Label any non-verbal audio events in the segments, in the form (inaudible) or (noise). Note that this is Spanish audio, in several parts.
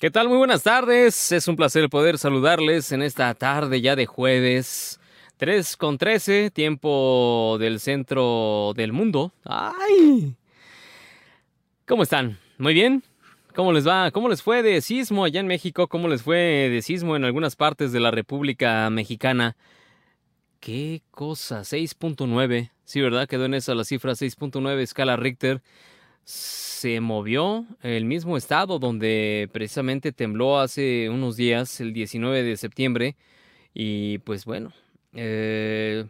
¿Qué tal? Muy buenas tardes. Es un placer poder saludarles en esta tarde ya de jueves. 3 con 13, tiempo del centro del mundo. ¡Ay! ¿Cómo están? ¿Muy bien? ¿Cómo les va? ¿Cómo les fue de sismo allá en México? ¿Cómo les fue de sismo en algunas partes de la República Mexicana? ¿Qué cosa? 6.9. Sí, ¿verdad? Quedó en esa la cifra 6.9 escala Richter se movió el mismo estado donde precisamente tembló hace unos días, el 19 de septiembre, y pues bueno, eh,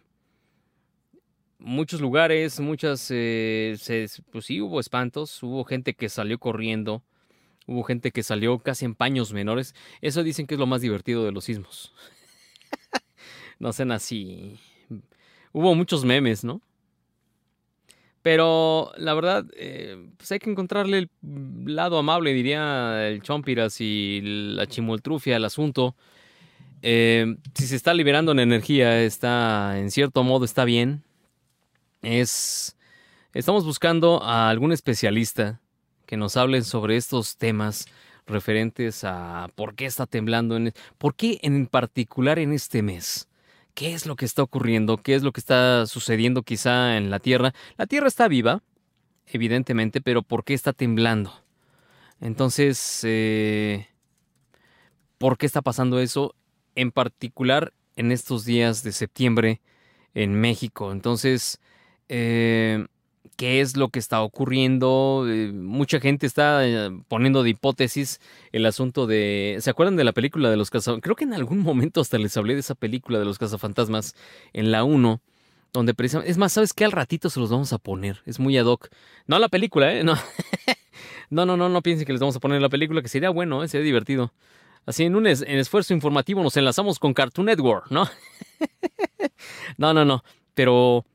muchos lugares, muchas, eh, pues sí, hubo espantos, hubo gente que salió corriendo, hubo gente que salió casi en paños menores, eso dicen que es lo más divertido de los sismos. (laughs) no sean así. Hubo muchos memes, ¿no? Pero la verdad, eh, pues hay que encontrarle el lado amable, diría el Chompiras y la chimoltrufia al asunto. Eh, si se está liberando en energía, está en cierto modo está bien. Es estamos buscando a algún especialista que nos hable sobre estos temas referentes a por qué está temblando en por qué en particular en este mes qué es lo que está ocurriendo, qué es lo que está sucediendo quizá en la Tierra. La Tierra está viva, evidentemente, pero ¿por qué está temblando? Entonces, eh, ¿por qué está pasando eso? En particular en estos días de septiembre en México. Entonces, eh, qué es lo que está ocurriendo. Eh, mucha gente está eh, poniendo de hipótesis el asunto de... ¿Se acuerdan de la película de los cazafantasmas? Creo que en algún momento hasta les hablé de esa película de los cazafantasmas en la 1. Donde precisamente... Es más, ¿sabes qué? Al ratito se los vamos a poner. Es muy ad hoc. No la película, ¿eh? (laughs) No. no, no, no, piensen que les vamos a poner la película, que sería bueno, ¿eh? sería divertido. Así en un en esfuerzo informativo nos enlazamos con Cartoon Network, ¿no? (laughs) no, no, no. Pero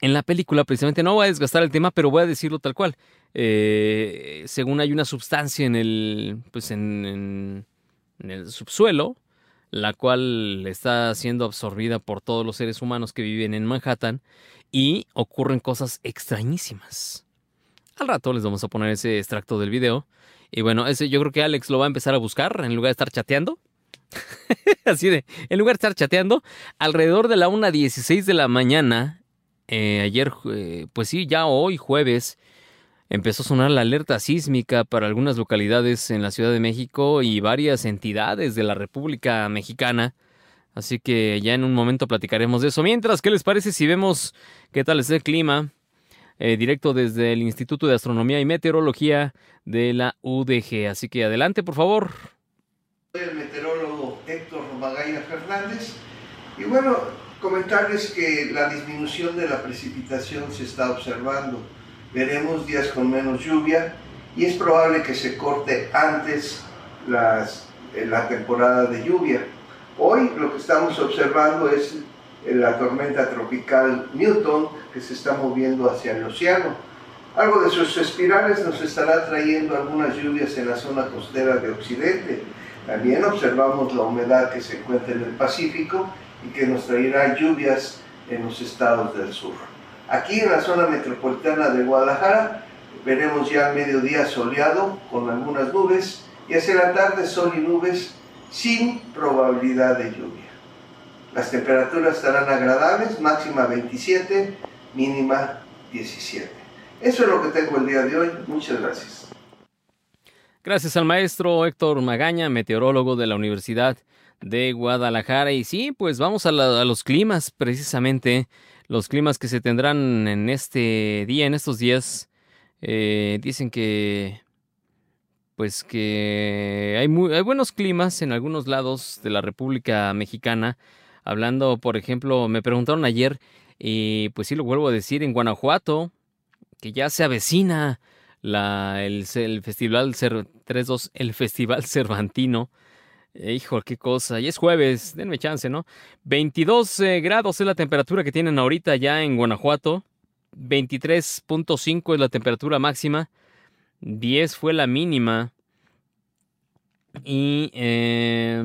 en la película, precisamente, no voy a desgastar el tema, pero voy a decirlo tal cual. Eh, según hay una sustancia en el, pues en, el subsuelo, la cual está siendo absorbida por todos los seres humanos que viven en Manhattan y ocurren cosas extrañísimas. Al rato les vamos a poner ese extracto del video. Y bueno, ese yo creo que Alex lo va a empezar a buscar en lugar de estar chateando. (laughs) Así de, en lugar de estar chateando, alrededor de la 1.16 de la mañana, eh, ayer, eh, pues sí, ya hoy jueves, empezó a sonar la alerta sísmica para algunas localidades en la Ciudad de México y varias entidades de la República Mexicana. Así que ya en un momento platicaremos de eso. Mientras, ¿qué les parece si vemos qué tal es el clima? Eh, directo desde el Instituto de Astronomía y Meteorología de la UDG. Así que adelante, por favor. Soy el meteorólogo Héctor Magaña Fernández. Y bueno, Comentarles que la disminución de la precipitación se está observando. Veremos días con menos lluvia y es probable que se corte antes las, eh, la temporada de lluvia. Hoy lo que estamos observando es la tormenta tropical Newton que se está moviendo hacia el océano. Algo de sus espirales nos estará trayendo algunas lluvias en la zona costera de Occidente. También observamos la humedad que se encuentra en el Pacífico y que nos traerá lluvias en los estados del sur. Aquí en la zona metropolitana de Guadalajara veremos ya al mediodía soleado con algunas nubes y hacia la tarde sol y nubes sin probabilidad de lluvia. Las temperaturas estarán agradables, máxima 27, mínima 17. Eso es lo que tengo el día de hoy. Muchas gracias. Gracias al maestro Héctor Magaña, meteorólogo de la Universidad de Guadalajara. Y sí, pues vamos a, los climas, precisamente. Los climas que se tendrán en este día, en estos días. Eh, dicen que. Pues que hay, muy, hay buenos climas en algunos lados de la República Mexicana. Hablando, por ejemplo, me preguntaron ayer, y pues sí lo vuelvo a decir, en Guanajuato, que ya se avecina la, el, el Festival 32, el Festival Cervantino Hijo, qué cosa. Y es jueves, denme chance, ¿no? 22 eh, grados es la temperatura que tienen ahorita ya en Guanajuato. 23.5 es la temperatura máxima. 10 fue la mínima. Y. Eh,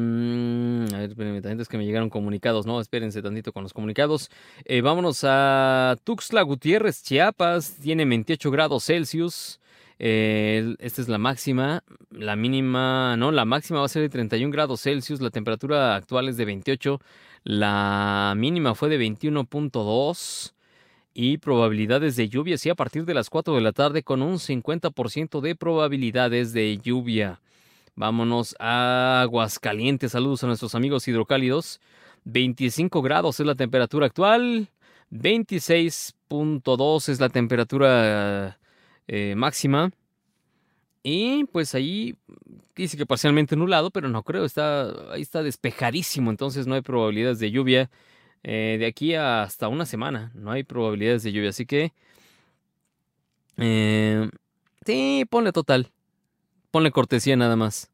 a ver, espérenme, es que me llegaron comunicados, ¿no? Espérense tantito con los comunicados. Eh, vámonos a Tuxtla Gutiérrez, Chiapas. Tiene 28 grados Celsius. Esta es la máxima. La mínima, no, la máxima va a ser de 31 grados Celsius. La temperatura actual es de 28. La mínima fue de 21.2. Y probabilidades de lluvia, sí, a partir de las 4 de la tarde con un 50% de probabilidades de lluvia. Vámonos a Aguascalientes. Saludos a nuestros amigos hidrocálidos. 25 grados es la temperatura actual. 26.2 es la temperatura eh, máxima. Y pues ahí dice que parcialmente nublado, pero no creo, está, ahí está despejadísimo, entonces no hay probabilidades de lluvia eh, de aquí hasta una semana, no hay probabilidades de lluvia, así que... Eh, sí, ponle total, ponle cortesía nada más.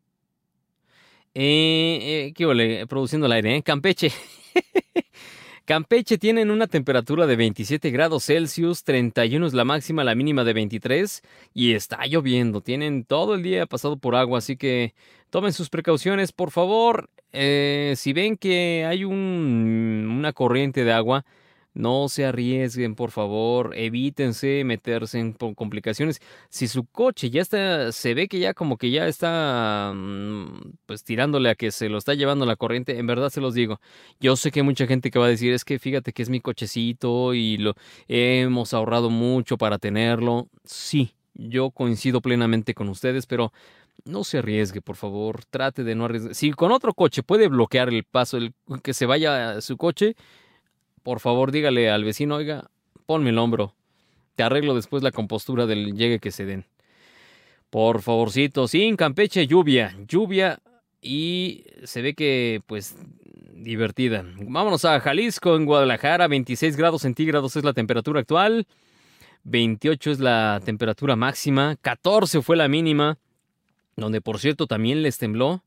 Eh, ¿Qué vale? Produciendo el aire, ¿eh? Campeche. (laughs) Campeche tienen una temperatura de 27 grados Celsius, 31 es la máxima, la mínima de 23 y está lloviendo. Tienen todo el día pasado por agua, así que tomen sus precauciones, por favor. Eh, si ven que hay un, una corriente de agua, no se arriesguen, por favor, evítense meterse en complicaciones. Si su coche ya está, se ve que ya como que ya está, mm, pues tirándole a que se lo está llevando la corriente, en verdad se los digo. Yo sé que hay mucha gente que va a decir, es que fíjate que es mi cochecito y lo hemos ahorrado mucho para tenerlo. Sí, yo coincido plenamente con ustedes, pero no se arriesgue, por favor. Trate de no arriesgar. Si con otro coche puede bloquear el paso, el que se vaya su coche, por favor dígale al vecino, oiga, ponme el hombro. Te arreglo después la compostura del llegue que se den. Por favorcito, sin Campeche, lluvia, lluvia y se ve que pues divertida. Vámonos a Jalisco, en Guadalajara, 26 grados centígrados es la temperatura actual, 28 es la temperatura máxima, 14 fue la mínima, donde por cierto también les tembló.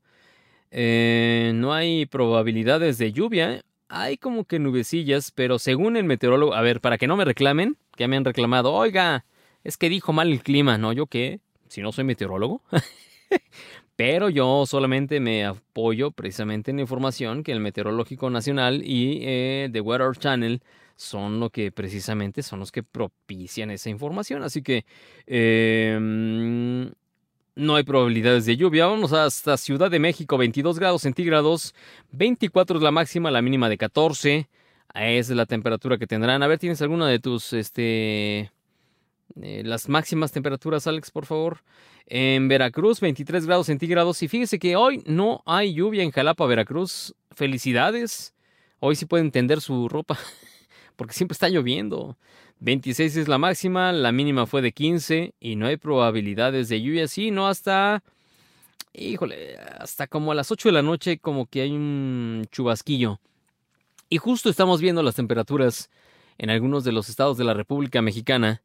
Eh, no hay probabilidades de lluvia, hay como que nubecillas, pero según el meteorólogo, a ver, para que no me reclamen, que me han reclamado, oiga, es que dijo mal el clima, ¿no? ¿Yo qué? Si no soy meteorólogo. (laughs) pero yo solamente me apoyo precisamente en la información que el Meteorológico Nacional y eh, The Weather Channel son lo que precisamente son los que propician esa información. Así que eh, no hay probabilidades de lluvia. Vamos hasta Ciudad de México, 22 grados centígrados, 24 es la máxima, la mínima de 14. Esa es la temperatura que tendrán. A ver, ¿tienes alguna de tus, este, eh, las máximas temperaturas, Alex, por favor? En Veracruz, 23 grados centígrados. Y fíjese que hoy no hay lluvia en Jalapa, Veracruz. Felicidades. Hoy sí pueden tender su ropa, (laughs) porque siempre está lloviendo. 26 es la máxima, la mínima fue de 15 y no hay probabilidades de lluvia, sí, no hasta, híjole, hasta como a las 8 de la noche como que hay un chubasquillo. Y justo estamos viendo las temperaturas en algunos de los estados de la República Mexicana.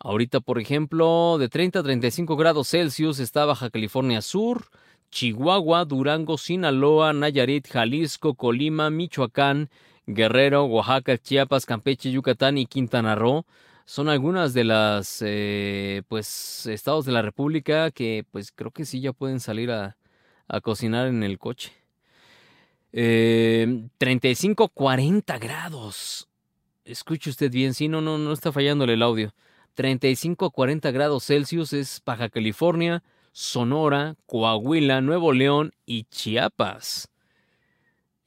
Ahorita, por ejemplo, de 30 a 35 grados Celsius está Baja California Sur, Chihuahua, Durango, Sinaloa, Nayarit, Jalisco, Colima, Michoacán, Guerrero, Oaxaca, Chiapas, Campeche, Yucatán y Quintana Roo son algunas de las eh, pues estados de la República que pues creo que sí ya pueden salir a, a cocinar en el coche. Eh, 35, 40 grados. Escuche usted bien, sí, no, no, no está fallándole el audio. 35 40 grados Celsius es Baja California, Sonora, Coahuila, Nuevo León y Chiapas.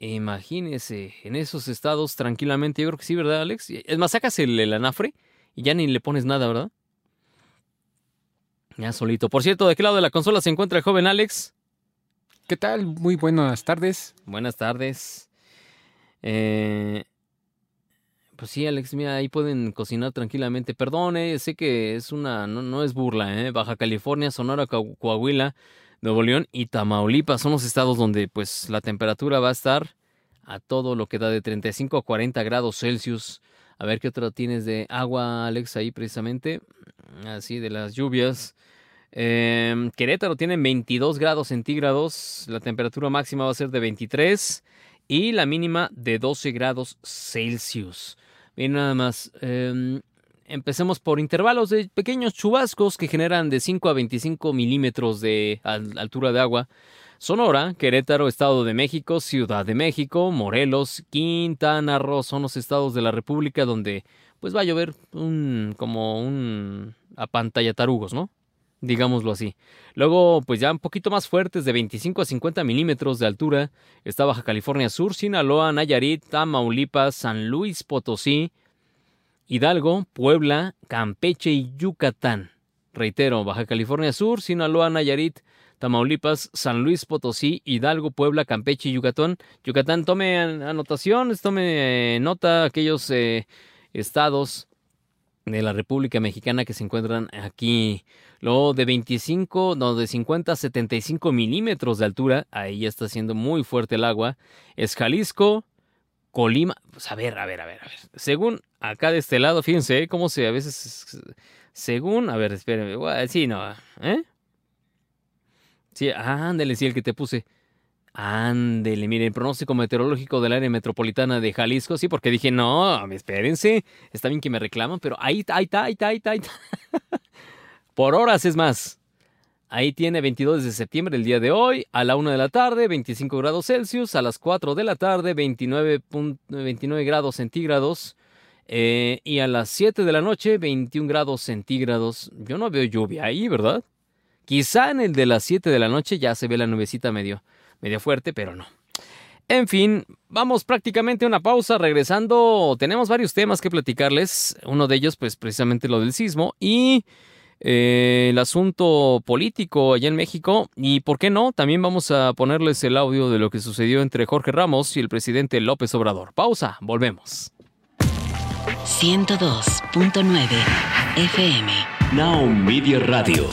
Imagínese, en esos estados tranquilamente, yo creo que sí, ¿verdad, Alex? Es más, sacas el, anafre y ya ni le pones nada, ¿verdad? Ya solito. Por cierto, ¿de qué lado de la consola se encuentra el joven Alex? ¿Qué tal? Muy buenas tardes. Buenas tardes. Eh, pues sí, Alex, mira, ahí pueden cocinar tranquilamente. Perdone, sé que es una, no, no es burla, ¿eh? Baja California, Sonora, Coahuila, Nuevo León y Tamaulipas son los estados donde pues la temperatura va a estar a todo lo que da de 35 a 40 grados Celsius. A ver qué otro tienes de agua, Alex, ahí precisamente. Así de las lluvias. Em, Querétaro tiene 22 grados centígrados. La temperatura máxima va a ser de 23 y la mínima de 12 grados Celsius. Bien, nada más. Em, Empecemos por intervalos de pequeños chubascos que generan de 5 a 25 milímetros de altura de agua. Sonora, Querétaro, Estado de México, Ciudad de México, Morelos, Quintana Roo son los estados de la República donde pues va a llover un como un a tarugos, ¿no? digámoslo así. Luego, pues ya un poquito más fuertes, de 25 a 50 milímetros de altura, está Baja California Sur, Sinaloa, Nayarit, Tamaulipas, San Luis Potosí, Hidalgo, Puebla, Campeche y Yucatán. Reitero, Baja California Sur, Sinaloa, Nayarit, Tamaulipas, San Luis Potosí, Hidalgo, Puebla, Campeche y Yucatán. Yucatán, tome anotaciones, tome eh, nota aquellos eh, estados de la República Mexicana que se encuentran aquí. Luego de 25, no, de 50 a 75 milímetros de altura, ahí ya está siendo muy fuerte el agua. Es Jalisco, Colima. Pues a ver, a ver, a ver, a ver. Según acá de este lado, fíjense cómo se a veces. Según, a ver, espérenme. Sí, no. ¿Eh? Sí, ándale, sí, el que te puse. Ándele, miren, pronóstico meteorológico del área metropolitana de Jalisco. Sí, porque dije, no, espérense, está bien que me reclaman, pero ahí está, ahí está, ahí está, ahí está. (laughs) Por horas es más. Ahí tiene 22 de septiembre el día de hoy, a la 1 de la tarde, 25 grados Celsius, a las 4 de la tarde, 29, 29 grados centígrados, eh, y a las 7 de la noche, 21 grados centígrados. Yo no veo lluvia ahí, ¿verdad? Quizá en el de las 7 de la noche ya se ve la nubecita medio medio fuerte, pero no. En fin, vamos prácticamente a una pausa. Regresando, tenemos varios temas que platicarles. Uno de ellos, pues precisamente lo del sismo y eh, el asunto político allá en México. Y por qué no, también vamos a ponerles el audio de lo que sucedió entre Jorge Ramos y el presidente López Obrador. Pausa, volvemos. 102.9 FM. Now Media Radio.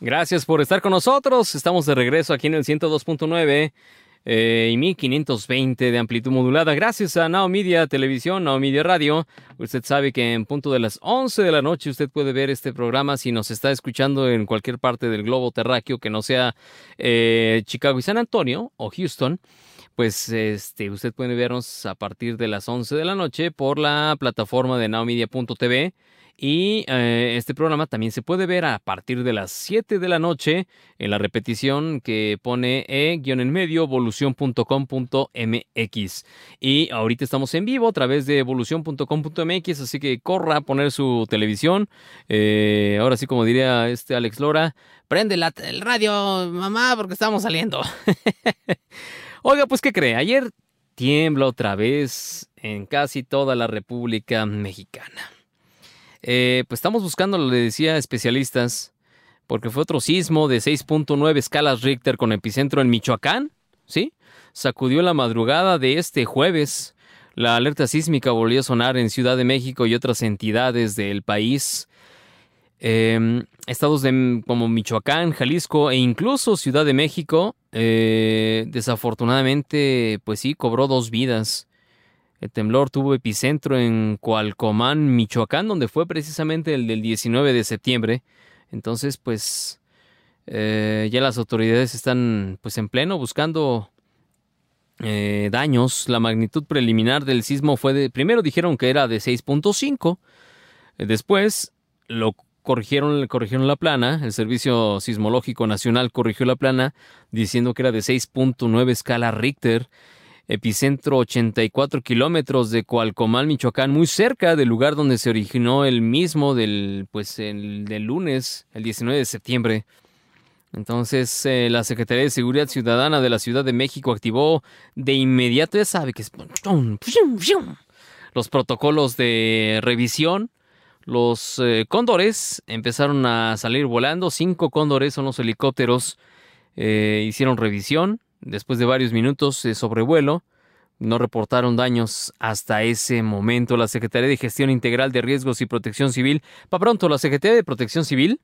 Gracias por estar con nosotros. Estamos de regreso aquí en el 102.9 eh, y 1520 de amplitud modulada. Gracias a Now Media Televisión, Now Media Radio. Usted sabe que en punto de las 11 de la noche usted puede ver este programa si nos está escuchando en cualquier parte del globo terráqueo que no sea eh, Chicago y San Antonio o Houston pues este, usted puede vernos a partir de las 11 de la noche por la plataforma de nowmedia.tv y eh, este programa también se puede ver a partir de las 7 de la noche en la repetición que pone e-en medio evolución.com.mx. Y ahorita estamos en vivo a través de evolución.com.mx, así que corra a poner su televisión. Eh, ahora sí, como diría este Alex Lora, prende la, el radio, mamá, porque estamos saliendo. (laughs) Oiga, pues, ¿qué cree? Ayer tiembla otra vez en casi toda la República Mexicana. Eh, pues estamos buscando, le decía especialistas, porque fue otro sismo de 6.9 escalas Richter con epicentro en Michoacán, ¿sí? Sacudió la madrugada de este jueves. La alerta sísmica volvió a sonar en Ciudad de México y otras entidades del país. Em, estados como Michoacán, Jalisco e incluso Ciudad de México, eh, desafortunadamente, pues sí, cobró dos vidas. El temblor tuvo epicentro en Cualcomán, Michoacán, donde fue precisamente el del 19 de septiembre. Entonces, pues eh, ya las autoridades están pues en pleno buscando eh, daños. La magnitud preliminar del sismo fue de, primero dijeron que era de 6.5, eh, después lo corrigieron, corrigieron la plana, el Servicio Sismológico Nacional corrigió la plana diciendo que era de 6.9 escala Richter epicentro 84 kilómetros de Coalcomal, Michoacán, muy cerca del lugar donde se originó el mismo del, pues, el, del lunes, el 19 de septiembre. Entonces, eh, la Secretaría de Seguridad Ciudadana de la Ciudad de México activó de inmediato, ya sabe que es los protocolos de revisión. Los eh, cóndores empezaron a salir volando. Cinco cóndores son los helicópteros. Eh, hicieron revisión Después de varios minutos de sobrevuelo, no reportaron daños hasta ese momento. La Secretaría de Gestión Integral de Riesgos y Protección Civil, para pronto, la Secretaría de Protección Civil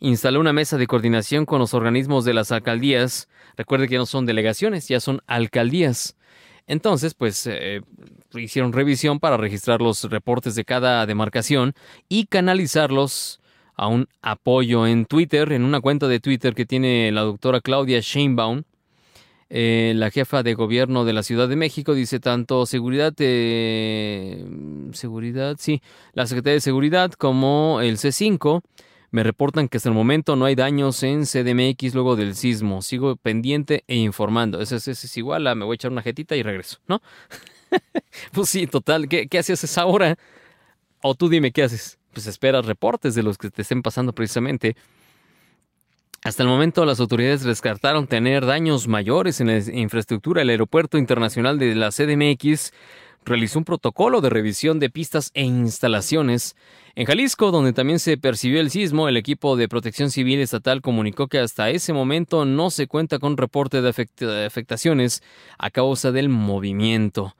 instaló una mesa de coordinación con los organismos de las alcaldías. Recuerde que no son delegaciones, ya son alcaldías. Entonces, pues eh, hicieron revisión para registrar los reportes de cada demarcación y canalizarlos a un apoyo en Twitter, en una cuenta de Twitter que tiene la doctora Claudia Sheinbaum eh, la jefa de gobierno de la Ciudad de México dice tanto seguridad, eh, seguridad, sí, la Secretaría de Seguridad como el C5 me reportan que hasta el momento no hay daños en CDMX luego del sismo. Sigo pendiente e informando. Eso, es igual a me voy a echar una jetita y regreso, ¿no? (laughs) pues sí, total. ¿Qué, qué haces esa hora? O tú dime, ¿qué haces? pues esperas reportes de los que te estén pasando precisamente. Hasta el momento las autoridades descartaron tener daños mayores en la infraestructura. El Aeropuerto Internacional de la CDMX realizó un protocolo de revisión de pistas e instalaciones. En Jalisco, donde también se percibió el sismo, el equipo de protección civil estatal comunicó que hasta ese momento no se cuenta con reporte de, afectaciones a causa del movimiento.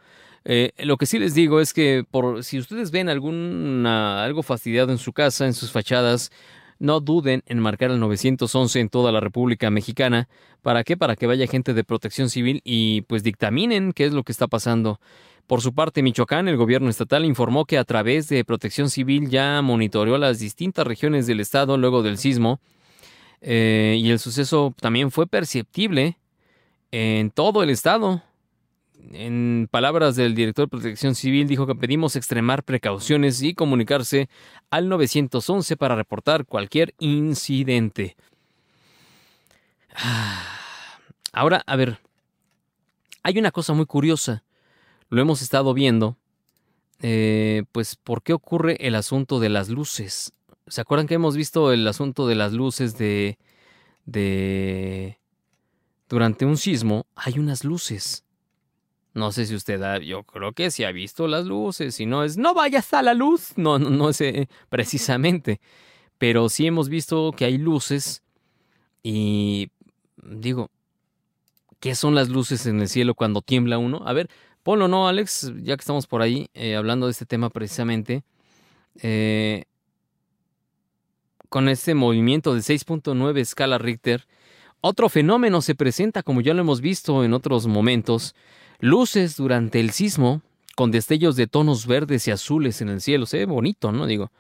Eh, lo que sí les digo es que por si ustedes ven algo fastidiado en su casa, en sus fachadas, no duden en marcar el 911 en toda la República Mexicana. ¿Para qué? Para que vaya gente de protección civil y pues dictaminen qué es lo que está pasando. Por su parte, Michoacán, el gobierno estatal informó que a través de Protección Civil ya monitoreó las distintas regiones del estado luego del sismo eh, y el suceso también fue perceptible en todo el estado. En palabras del director de Protección Civil, dijo que pedimos extremar precauciones y comunicarse al 911 para reportar cualquier incidente. Ahora, a ver, hay una cosa muy curiosa lo hemos estado viendo, eh, pues, ¿por qué ocurre el asunto de las luces? ¿Se acuerdan que hemos visto el asunto de las luces de... de... Durante un sismo hay unas luces. No sé si usted ha, yo creo que sí ha visto las luces, si no es, no vayas a la luz, no, no, no sé (laughs) precisamente, pero sí hemos visto que hay luces y digo, ¿qué son las luces en el cielo cuando tiembla uno? A ver, Polo, ¿no, Alex? Ya que estamos por ahí eh, hablando de este tema precisamente, eh, con este movimiento de 6.9 escala Richter, otro fenómeno se presenta, como ya lo hemos visto en otros momentos, luces durante el sismo con destellos de tonos verdes y azules en el cielo. Se ve bonito, ¿no? Digo,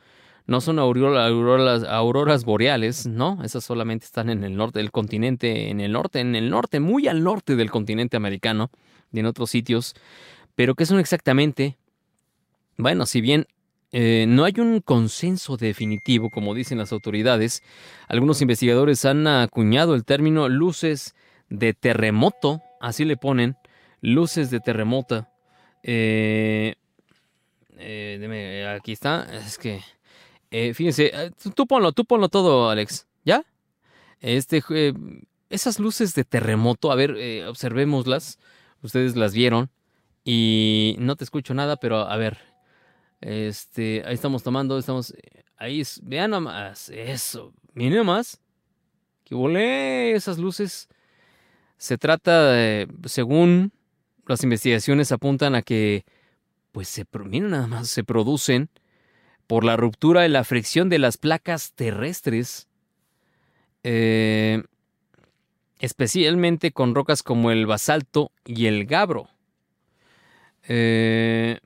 no son auroras, auroras, boreales, ¿no? Esas solamente están en el norte del continente, en el norte, en el norte, muy al norte del continente americano y en otros sitios. Pero ¿qué son exactamente? Bueno, si bien eh, no hay un consenso definitivo, como dicen las autoridades, algunos investigadores han acuñado el término luces de terremoto, así le ponen, luces de terremoto. Eh, eh, aquí está, es que, fíjense, tú ponlo, tú ponlo todo, Alex, ¿ya? Este, esas luces de terremoto, a ver, observémoslas ustedes las vieron y no te escucho nada, pero a ver, este, ahí estamos tomando, estamos, ahí, vean nomás, eso, miren nomás, que volé esas luces. Se trata, de, según las investigaciones apuntan a que, pues se, miren nada más, se producen por la ruptura de la fricción de las placas terrestres. Eh, especialmente con rocas como el basalto y el gabro. Eh,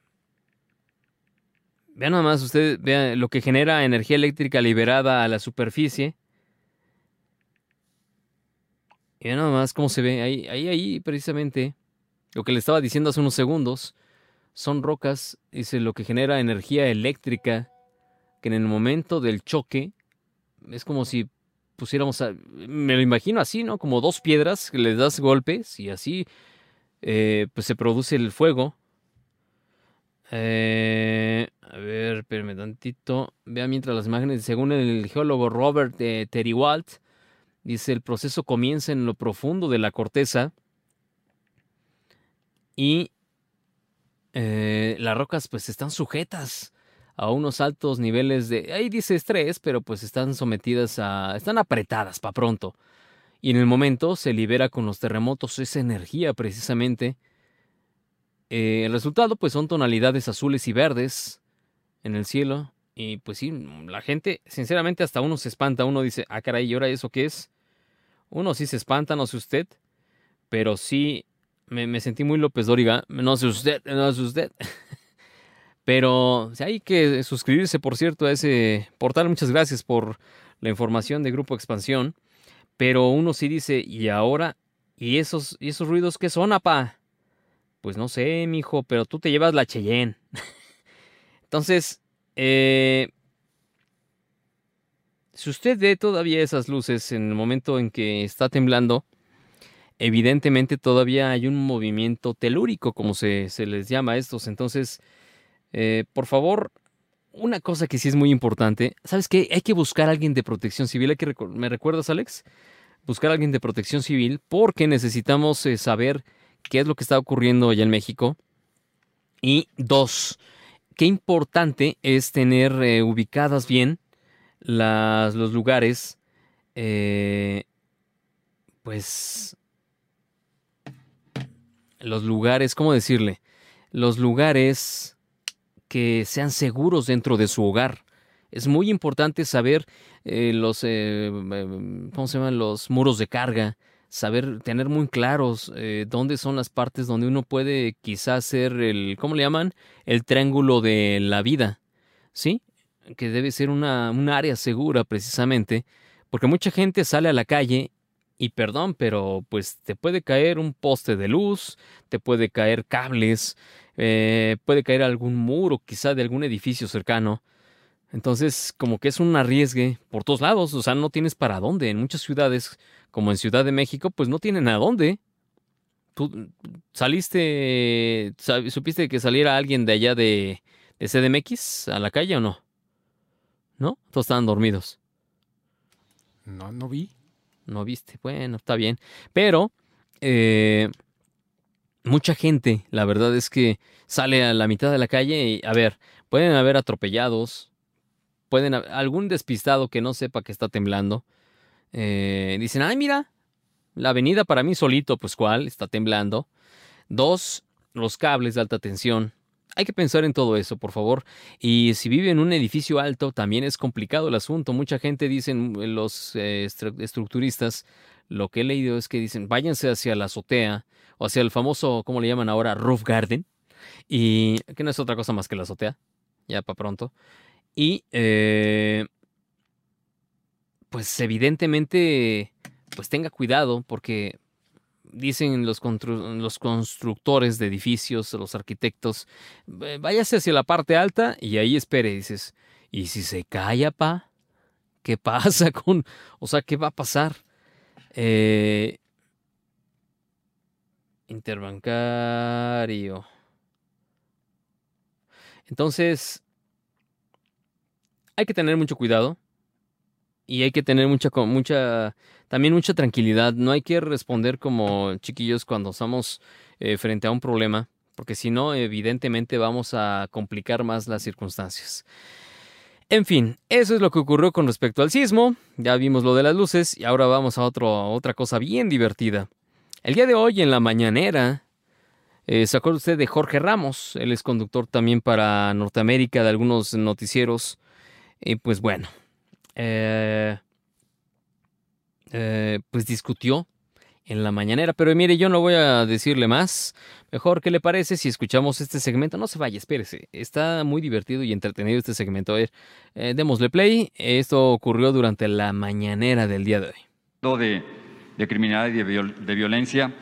vean nada más, ustedes vean lo que genera energía eléctrica liberada a la superficie. Y vean nada más cómo se ve ahí, ahí, ahí, precisamente. Lo que le estaba diciendo hace unos segundos. Son rocas, dice, lo que genera energía eléctrica. Que en el momento del choque es como si pusiéramos, me lo imagino así, ¿no? Como dos piedras que le das golpes y así eh, pues se produce el fuego. Eh, a ver, espérame tantito. Vea mientras las imágenes, según el geólogo Robert eh, Teriwalt, dice el proceso comienza en lo profundo de la corteza y las rocas pues están sujetas a unos altos niveles de, ahí dice estrés, pero pues están sometidas a, están apretadas para pronto. Y en el momento se libera con los terremotos esa energía precisamente. Eh, el resultado pues son tonalidades azules y verdes en el cielo. Y pues sí, la gente, sinceramente hasta uno se espanta, uno dice, ah caray, ¿y ahora eso qué es? Uno sí se espanta, no sé usted, pero sí me, sentí muy López Dóriga, no sé usted, no sé usted. (laughs) Pero hay que suscribirse, por cierto, a ese portal. Muchas gracias por la información de Grupo Expansión. Pero uno sí dice, ¿y ahora? ¿Y esos, y esos ruidos qué son, apa? Pues no sé, mijo, pero tú te llevas la Cheyenne. (laughs) Entonces, eh, si usted ve todavía esas luces en el momento en que está temblando, evidentemente todavía hay un movimiento telúrico, como se, se les llama a estos. Entonces, eh, por favor, una cosa que sí es muy importante, ¿sabes qué? Hay que buscar a alguien de protección civil. ¿Me recuerdas, Alex? Buscar a alguien de protección civil porque necesitamos eh, saber qué es lo que está ocurriendo allá en México. Y dos, qué importante es tener eh, ubicadas bien los lugares, eh, pues, los lugares, ¿cómo decirle? Los lugares que sean seguros dentro de su hogar. Es muy importante saber eh, los, eh, eh, ¿cómo se llaman? Los muros de carga, saber, tener muy claros eh, dónde son las partes donde uno puede quizás hacer el, ¿cómo le llaman? El triángulo de la vida, ¿sí? Que debe ser una, un área segura precisamente, porque mucha gente sale a la calle y perdón, pero pues te puede caer un poste de luz, te puede caer cables, eh, puede caer algún muro quizá de algún edificio cercano. Entonces, como que es un arriesgue por todos lados, o sea, no tienes para dónde. En muchas ciudades, como en Ciudad de México, pues no tienen a dónde. ¿Tú saliste, sab- supiste que saliera alguien de allá de, de CDMX a la calle o no? ¿No? Todos estaban dormidos. No, no vi. No viste. Bueno, está bien. Pero eh, mucha gente, la verdad es que sale a la mitad de la calle y, a ver, pueden haber atropellados, pueden algún despistado que no sepa que está temblando. Eh, dicen, ay, mira, la avenida para mí solito, pues cuál, está temblando. Dos, los cables de alta tensión. Hay que pensar en todo eso, por favor. Y si vive en un edificio alto, también es complicado el asunto. Mucha gente dicen, los eh, estru- estructuristas, lo que he leído es que dicen, váyanse hacia la azotea o hacia el famoso, ¿cómo le llaman ahora? Roof garden. Y que no es otra cosa más que la azotea, ya para pronto. Y eh, pues evidentemente, pues tenga cuidado porque dicen los, los constructores de edificios, los arquitectos, "Ve- váyase hacia la parte alta y ahí espere, dices, ¿y si se cae, pa? ¿Qué pasa (laughs) con, o sea, qué va a pasar? Eh, interbancario. Entonces, hay que tener mucho cuidado y hay que tener mucha, también mucha tranquilidad. No hay que responder como chiquillos cuando estamos eh, frente a un problema, porque si no, evidentemente vamos a complicar más las circunstancias. En fin, eso es lo que ocurrió con respecto al sismo. Ya vimos lo de las luces y ahora vamos a, otra cosa bien divertida. El día de hoy en la mañanera, eh, ¿se acuerda usted de Jorge Ramos? Él es conductor también para Norteamérica de algunos noticieros. Y pues bueno, eh, eh, pues discutió en la mañanera. Pero mire, yo no voy a decirle más. Mejor, ¿qué le parece si escuchamos este segmento? No se vaya, espérese. Está muy divertido y entretenido este segmento. A ver, eh, démosle play. Esto ocurrió durante la mañanera del día de hoy. de, de criminalidad y de, viol- de violencia,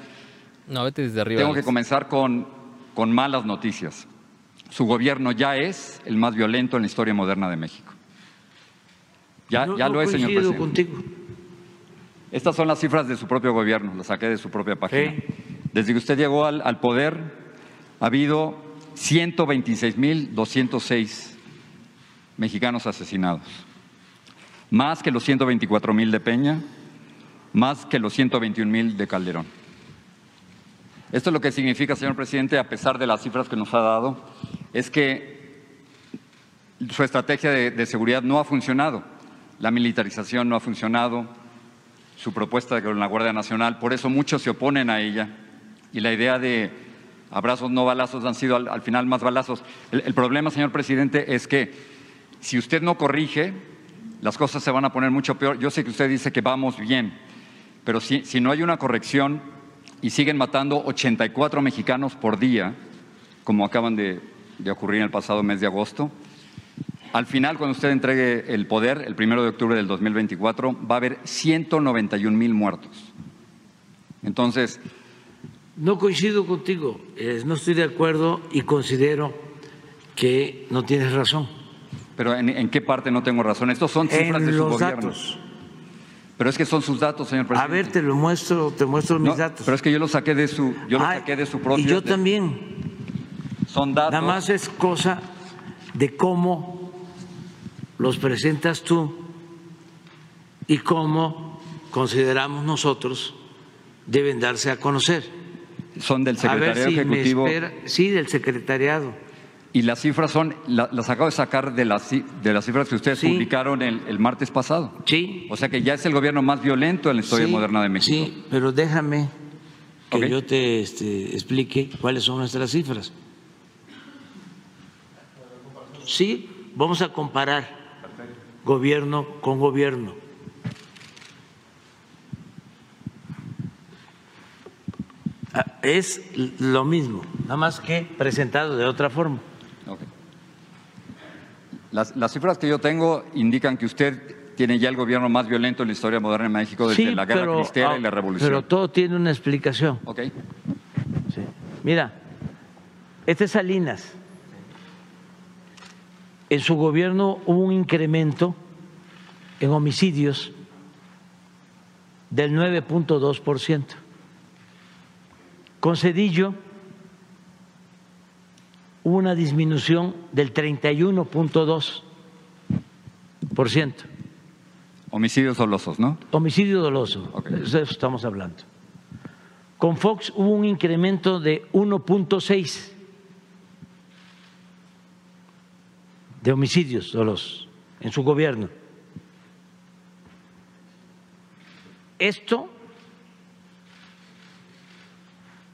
No, vete desde arriba. tengo que comenzar con, con malas noticias. Su gobierno ya es el más violento en la historia moderna de México. Ya, No- ya no lo es, señor presidente. contigo. Estas son las cifras de su propio gobierno, las saqué de su propia página. Sí. Desde que usted llegó al, al poder, ha habido 126.206 mexicanos asesinados, más que los 124.000 de Peña, más que los 121.000 de Calderón. Esto lo que significa, señor presidente, a pesar de las cifras que nos ha dado, es que su estrategia de, de seguridad no ha funcionado. La militarización no ha funcionado, su propuesta con la Guardia Nacional, por eso muchos se oponen a ella. Y la idea de abrazos no balazos han sido al, al final más balazos. El, problema, señor presidente, es que si usted no corrige, las cosas se van a poner mucho peor. Yo sé que usted dice que vamos bien, pero si, si no hay una corrección y siguen matando 84 mexicanos por día, como acaban de, de ocurrir el pasado mes de agosto, al final, cuando usted entregue el poder, el primero de octubre del 2024, va a haber 191 mil muertos. Entonces, No coincido contigo, eh, no estoy de acuerdo y considero que no tienes razón. ¿pero en, en qué parte no tengo razón? Estos son cifras En de su los gobierno. datos. Pero es que son sus datos, señor A presidente. ver, te lo muestro, te muestro mis No, datos. Pero es que yo los saqué de su, yo los saqué de su propio. Y yo de- también. Son datos. Nada más es cosa de cómo los presentas tú y cómo consideramos nosotros deben darse a conocer. Son del secretariado si me ejecutivo Sí, del secretariado. y las cifras son, la- las acabo de sacar de las, de las cifras que ustedes Sí. publicaron el, el martes pasado. Sí. O sea que ya es el gobierno más violento en la historia Sí, moderna de México. Sí, pero déjame que yo te este, explique cuáles son nuestras cifras. Sí, vamos a comparar gobierno con gobierno. Ah, Es lo mismo, nada más que presentado de otra forma. Las, las cifras que yo tengo indican que usted tiene ya el gobierno más violento en la historia moderna de México desde Sí, la guerra pero, cristera ah, y la revolución. Pero todo tiene una explicación. Ok. Sí. Mira, este es Salinas. En su gobierno hubo un incremento en homicidios del 9.2%. Con Cedillo hubo una disminución del 31.2%. Homicidios dolosos, ¿no? Homicidio doloso, de eso estamos hablando. Con Fox hubo un incremento de 1.6 de homicidios dolosos en su gobierno. Esto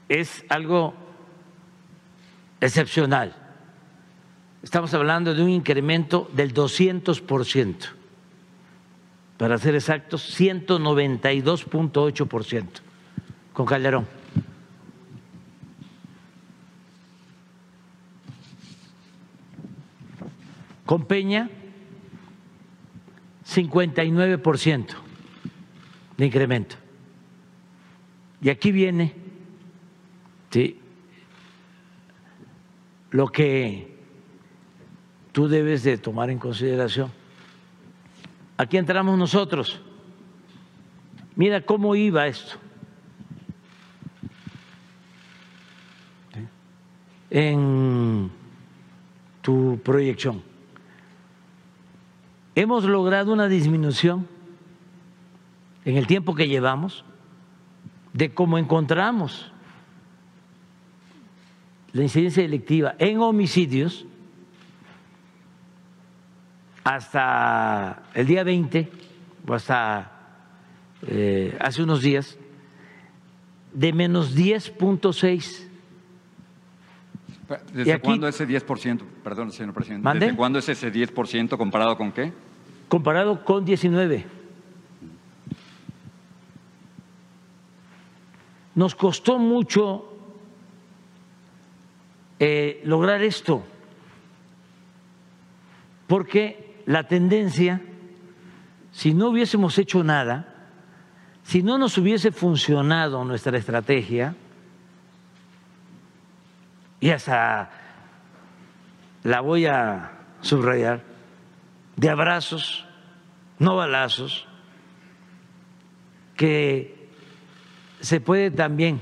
es algo excepcional. Estamos hablando de un incremento del 200%. Para ser exactos, 192.8% con Calderón. Con Peña, 59% de incremento. Y aquí viene ¿sí? lo que tú debes de tomar en consideración. Aquí entramos nosotros. Mira cómo iba esto. En tu proyección. Hemos logrado una disminución en el tiempo que llevamos de cómo encontramos la incidencia delictiva en homicidios hasta el día 20 o hasta eh, hace unos días de menos 10.6. Y ¿Desde aquí- cuándo ese 10%? Perdón, señor presidente. ¿Mande? ¿Desde cuándo es ese 10% comparado con qué? Comparado con 19. Nos costó mucho eh, lograr esto, porque la tendencia, si no hubiésemos hecho nada, si no nos hubiese funcionado nuestra estrategia, y hasta la voy a subrayar, de abrazos, no balazos, que se puede también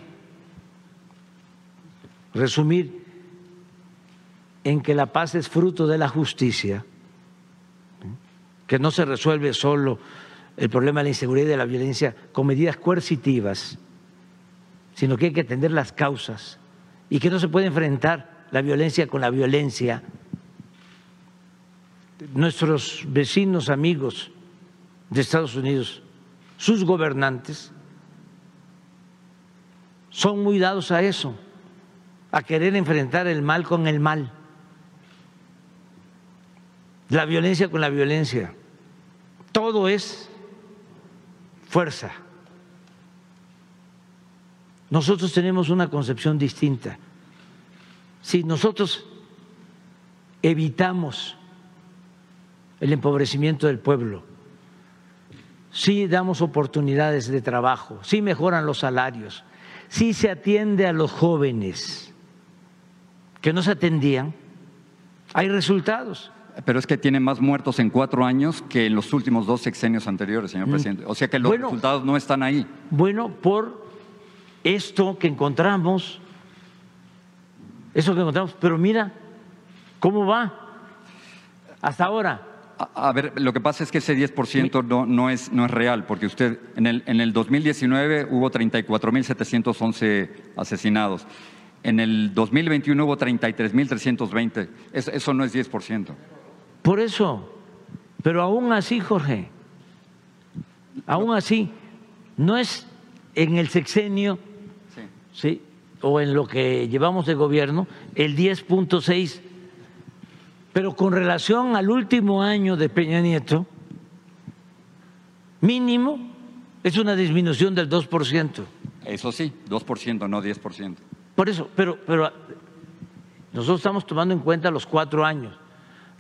resumir en que la paz es fruto de la justicia, que no se resuelve solo el problema de la inseguridad y de la violencia con medidas coercitivas, sino que hay que atender las causas y que no se puede enfrentar la violencia con la violencia nuestros vecinos amigos de Estados Unidos, sus gobernantes, son muy dados a eso, a querer enfrentar el mal con el mal, la violencia con la violencia. Todo es fuerza. Nosotros tenemos una concepción distinta. Si nosotros evitamos el empobrecimiento del pueblo, sí damos oportunidades de trabajo, sí mejoran los salarios, sí se atiende a los jóvenes que no se atendían, hay resultados. Pero es que tiene más muertos en cuatro años que en los últimos dos sexenios anteriores, señor presidente. O sea que los Mm. Bueno. resultados no están ahí. Bueno, por esto que encontramos, eso que encontramos, pero mira cómo va hasta ahora. A, a ver, lo que pasa es que ese 10% no, no, es, no es real, porque usted en el, en el 2019 hubo 34.711 asesinados. En el 2021 hubo 33.320. Eso, eso no es 10%. Por eso, pero aún así, Jorge, aún así, no es en el sexenio, Sí. ¿sí? o en lo que llevamos de gobierno, el 10.6, pero con relación al último año de Peña Nieto, mínimo es una disminución del 2%. Eso sí, 2%, no 10%. Por eso, pero, pero nosotros estamos tomando en cuenta los cuatro años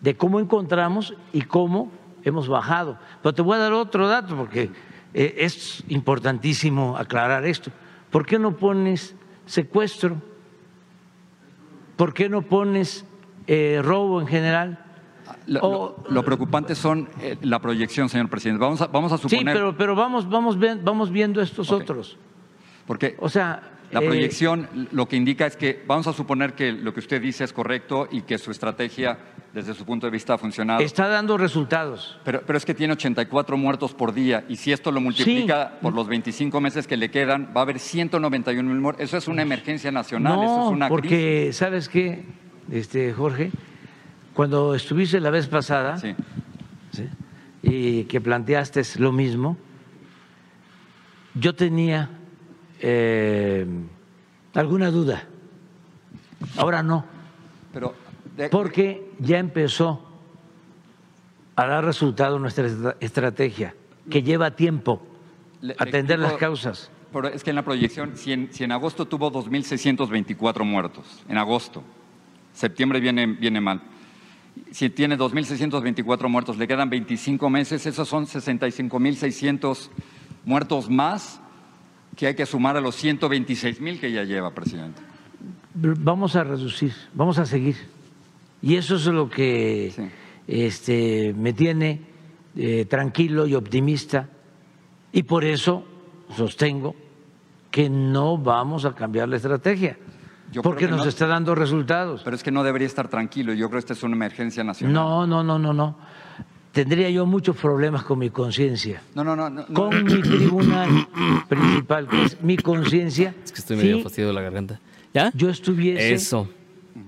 de cómo encontramos y cómo hemos bajado. Pero te voy a dar otro dato porque eh, es importantísimo aclarar esto. ¿Por qué no pones secuestro? ¿Por qué no pones eh, robo en general? Lo, O- lo- lo preocupante son eh, la proyección, señor presidente. Vamos a, vamos a Sí, suponer, pero, pero vamos, vamos, ven- vamos viendo estos otros. porque O sea, la eh, proyección lo que indica es que vamos a suponer que lo que usted dice es correcto y que su estrategia, desde su punto de vista, ha funcionado. está dando resultados. Pero, pero es que tiene 84 muertos por día y si esto lo multiplica por los 25 meses que le quedan, va a haber 191 mil muertos. Eso es una emergencia nacional, eso No, es una porque crisis. sabes qué, este Jorge, cuando estuviste la vez pasada Sí. ¿sí? y que planteaste lo mismo, yo tenía eh, alguna duda. Ahora no, Pero de- porque ya empezó a dar resultado nuestra estra- estrategia, que lleva tiempo Le- le atender las causas. Pero es que en la proyección, si en, si en agosto tuvo 2.624 muertos, en agosto, septiembre viene, viene mal. Si tiene 2.624 muertos, le quedan 25 meses, esos son 65.600 muertos más que hay que sumar a los 126.000 que ya lleva, presidente. vamos a reducir, vamos a seguir. Y eso es lo que Sí. este, me tiene eh, tranquilo y optimista. Y por eso sostengo que no vamos a cambiar la estrategia, Yo porque nos no. está dando resultados. Pero es que no debería estar tranquilo, yo creo que esta es una emergencia nacional. No, no, no, no, no. Tendría yo muchos problemas con mi conciencia, no, no, no. no, no. con mi tribunal principal, que es mi conciencia. Es que estoy medio fastidio de la garganta. ¿Ya? yo estuviese Eso.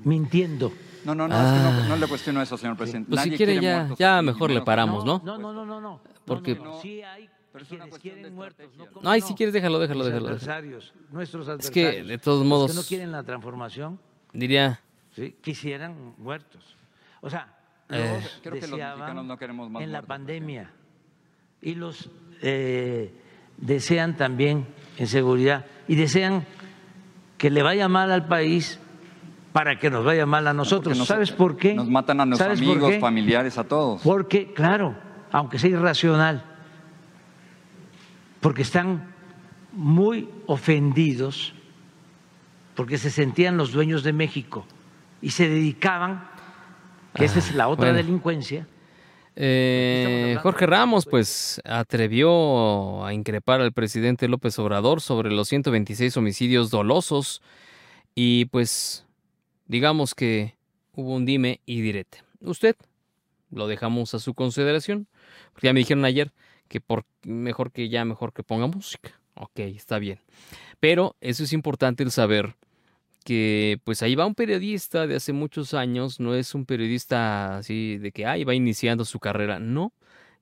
mintiendo. No, no, no, es que no, no le cuestiono eso, señor presidente. Pues si quiere ya, ya mejor le paramos, ¿no? No, no, no, no, no. Porque- No, no, no. Sí hay Pero es una cuestión de quieren muertos. ¿no? No, ay, ¿Cómo si quieres déjalo, déjalo, déjalo. adversarios, nuestros Es adversarios. que de todos modos no quieren la transformación, diría, ¿sí? quisieran muertos. O sea, Eh. los Creo que los deseaban mexicanos no queremos más en la muertos, pandemia y los eh, desean también en seguridad y desean que le vaya mal al país para que nos vaya mal a nosotros. Nos- ¿Sabes por qué? Nos matan a nuestros ¿Sabes por amigos, familiares, a todos. Porque, claro, aunque sea irracional, porque están muy ofendidos, porque se sentían los dueños de México y se dedicaban, que esa es la otra bueno. delincuencia, eh. Jorge Ramos pues atrevió a increpar al presidente López Obrador sobre los 126 homicidios dolosos y pues digamos que hubo un dime y direte. Usted lo dejamos a su consideración. Porque ya me dijeron ayer que por mejor que ya mejor que ponga música. Ok, está bien. Pero eso es importante el saber que pues ahí va un periodista de hace muchos años, no es un periodista así de que ahí va iniciando su carrera, no.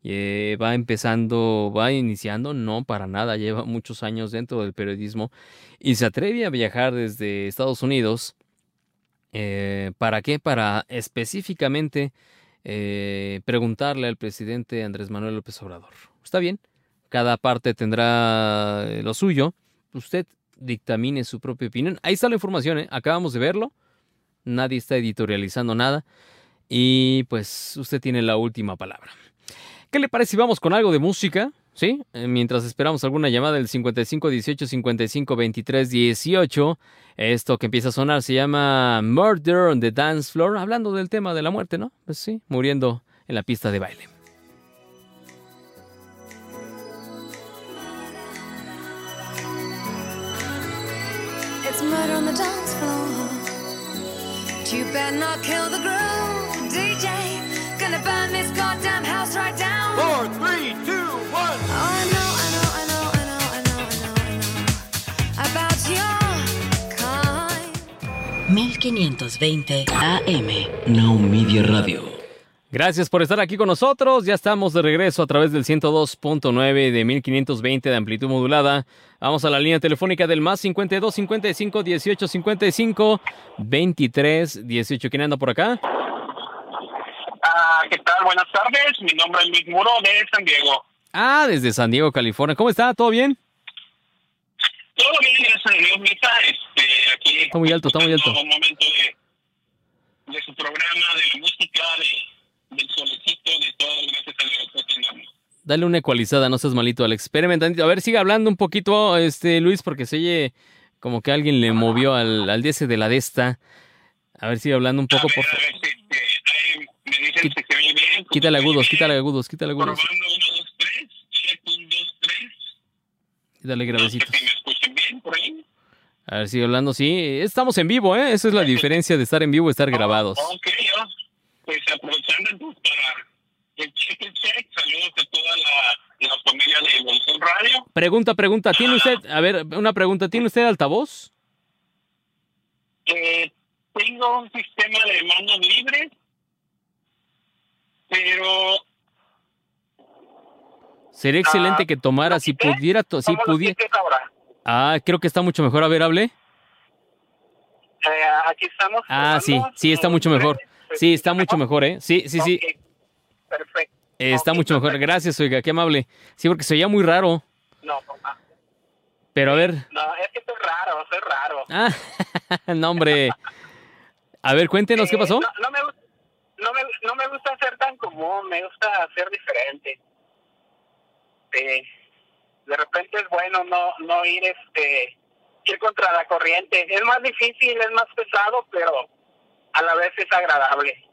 Eh, va empezando, va iniciando, no, para nada, lleva muchos años dentro del periodismo y se atreve a viajar desde Estados Unidos. eh, ¿Para qué? Para específicamente eh, preguntarle al presidente Andrés Manuel López Obrador. Está bien, cada parte tendrá eh, lo suyo. Usted dictamine su propia opinión. Ahí está la información, ¿eh? acabamos de verlo. Nadie está editorializando nada. Y pues usted tiene la última palabra. ¿Qué le parece si vamos con algo de música? ¿Sí? Eh, Mientras esperamos alguna llamada del 55 18 55 23 18. Esto que empieza a sonar se llama Murder on the Dance Floor. Hablando del tema de la muerte, ¿no? Pues sí, muriendo en la pista de baile. You better not kill the groove, DJ. gonna burn this goddamn house right down. Four, three, two, one. Oh, I know, I know, I know, I know, I know, I know, I know about your kind. 1520 AM. Now Media Radio. Gracias por estar aquí con nosotros. Ya estamos de regreso a través del 102.9 de 1520 de amplitud modulada. Vamos a la línea telefónica del más 52 55 18 55 23 18. ¿Quién anda por acá? Ah, ¿Qué tal? Buenas tardes. Mi nombre es Luis Muro de San Diego. Ah, desde San Diego, California. ¿Cómo está? ¿Todo bien? Todo bien, gracias a Dios, Mita. Este, aquí Está muy alto, está muy alto. Un momento de, de su programa, de la música, de, del solecito, de todo. Gracias a Dios. aquí andamos. Dale una ecualizada, no seas malito, Alex. Espérame tantito. A ver, siga hablando un poquito, este, Luis, porque se oye como que alguien le movió al, al DS de la Desta. A ver, sigue hablando un poco, por A favor. ver, este, ahí me dicen Quit- que se oye bien. ¿cómo Quítale agudos, quítale agudos, quítale agudos. Probando 1, 2, 3. Check 1, 2, 3. Dale No sé gravecitos. si me escuchen bien por ahí. A ver, sigue hablando. Sí, estamos en vivo, ¿eh? Esa es la diferencia de estar en vivo y estar grabados. Ok, ya. Pues aprovechando entonces para el check el check, saludos a toda la, la familia de Evolución Radio. Pregunta, pregunta. ¿Tiene usted, a ver, una pregunta. ¿Tiene usted altavoz? Eh, tengo un sistema de manos libres, pero Sería excelente Ah, que tomara, ¿lo si pudiera, si ¿cómo lo pudiera. Ah, creo que está mucho mejor. A ver, hable. Eh, aquí estamos. Ah, sí, sí, está mucho mejor. Sí, está mucho mejor, ¿eh? Sí, sí, sí. Perfecto. eh, Está mucho mejor. Gracias, oiga, qué amable. Sí, porque se oía muy raro. No, no, Pero a ver. no, es que soy raro, soy raro. Ah, (laughs) no, hombre. A ver, cuéntenos qué Eh, pasó. No, no me, no, me, no me gusta ser tan común, me gusta ser diferente. Eh, de repente es bueno no, no ir este ir contra la corriente. Es más difícil, es más pesado, pero a la vez es agradable.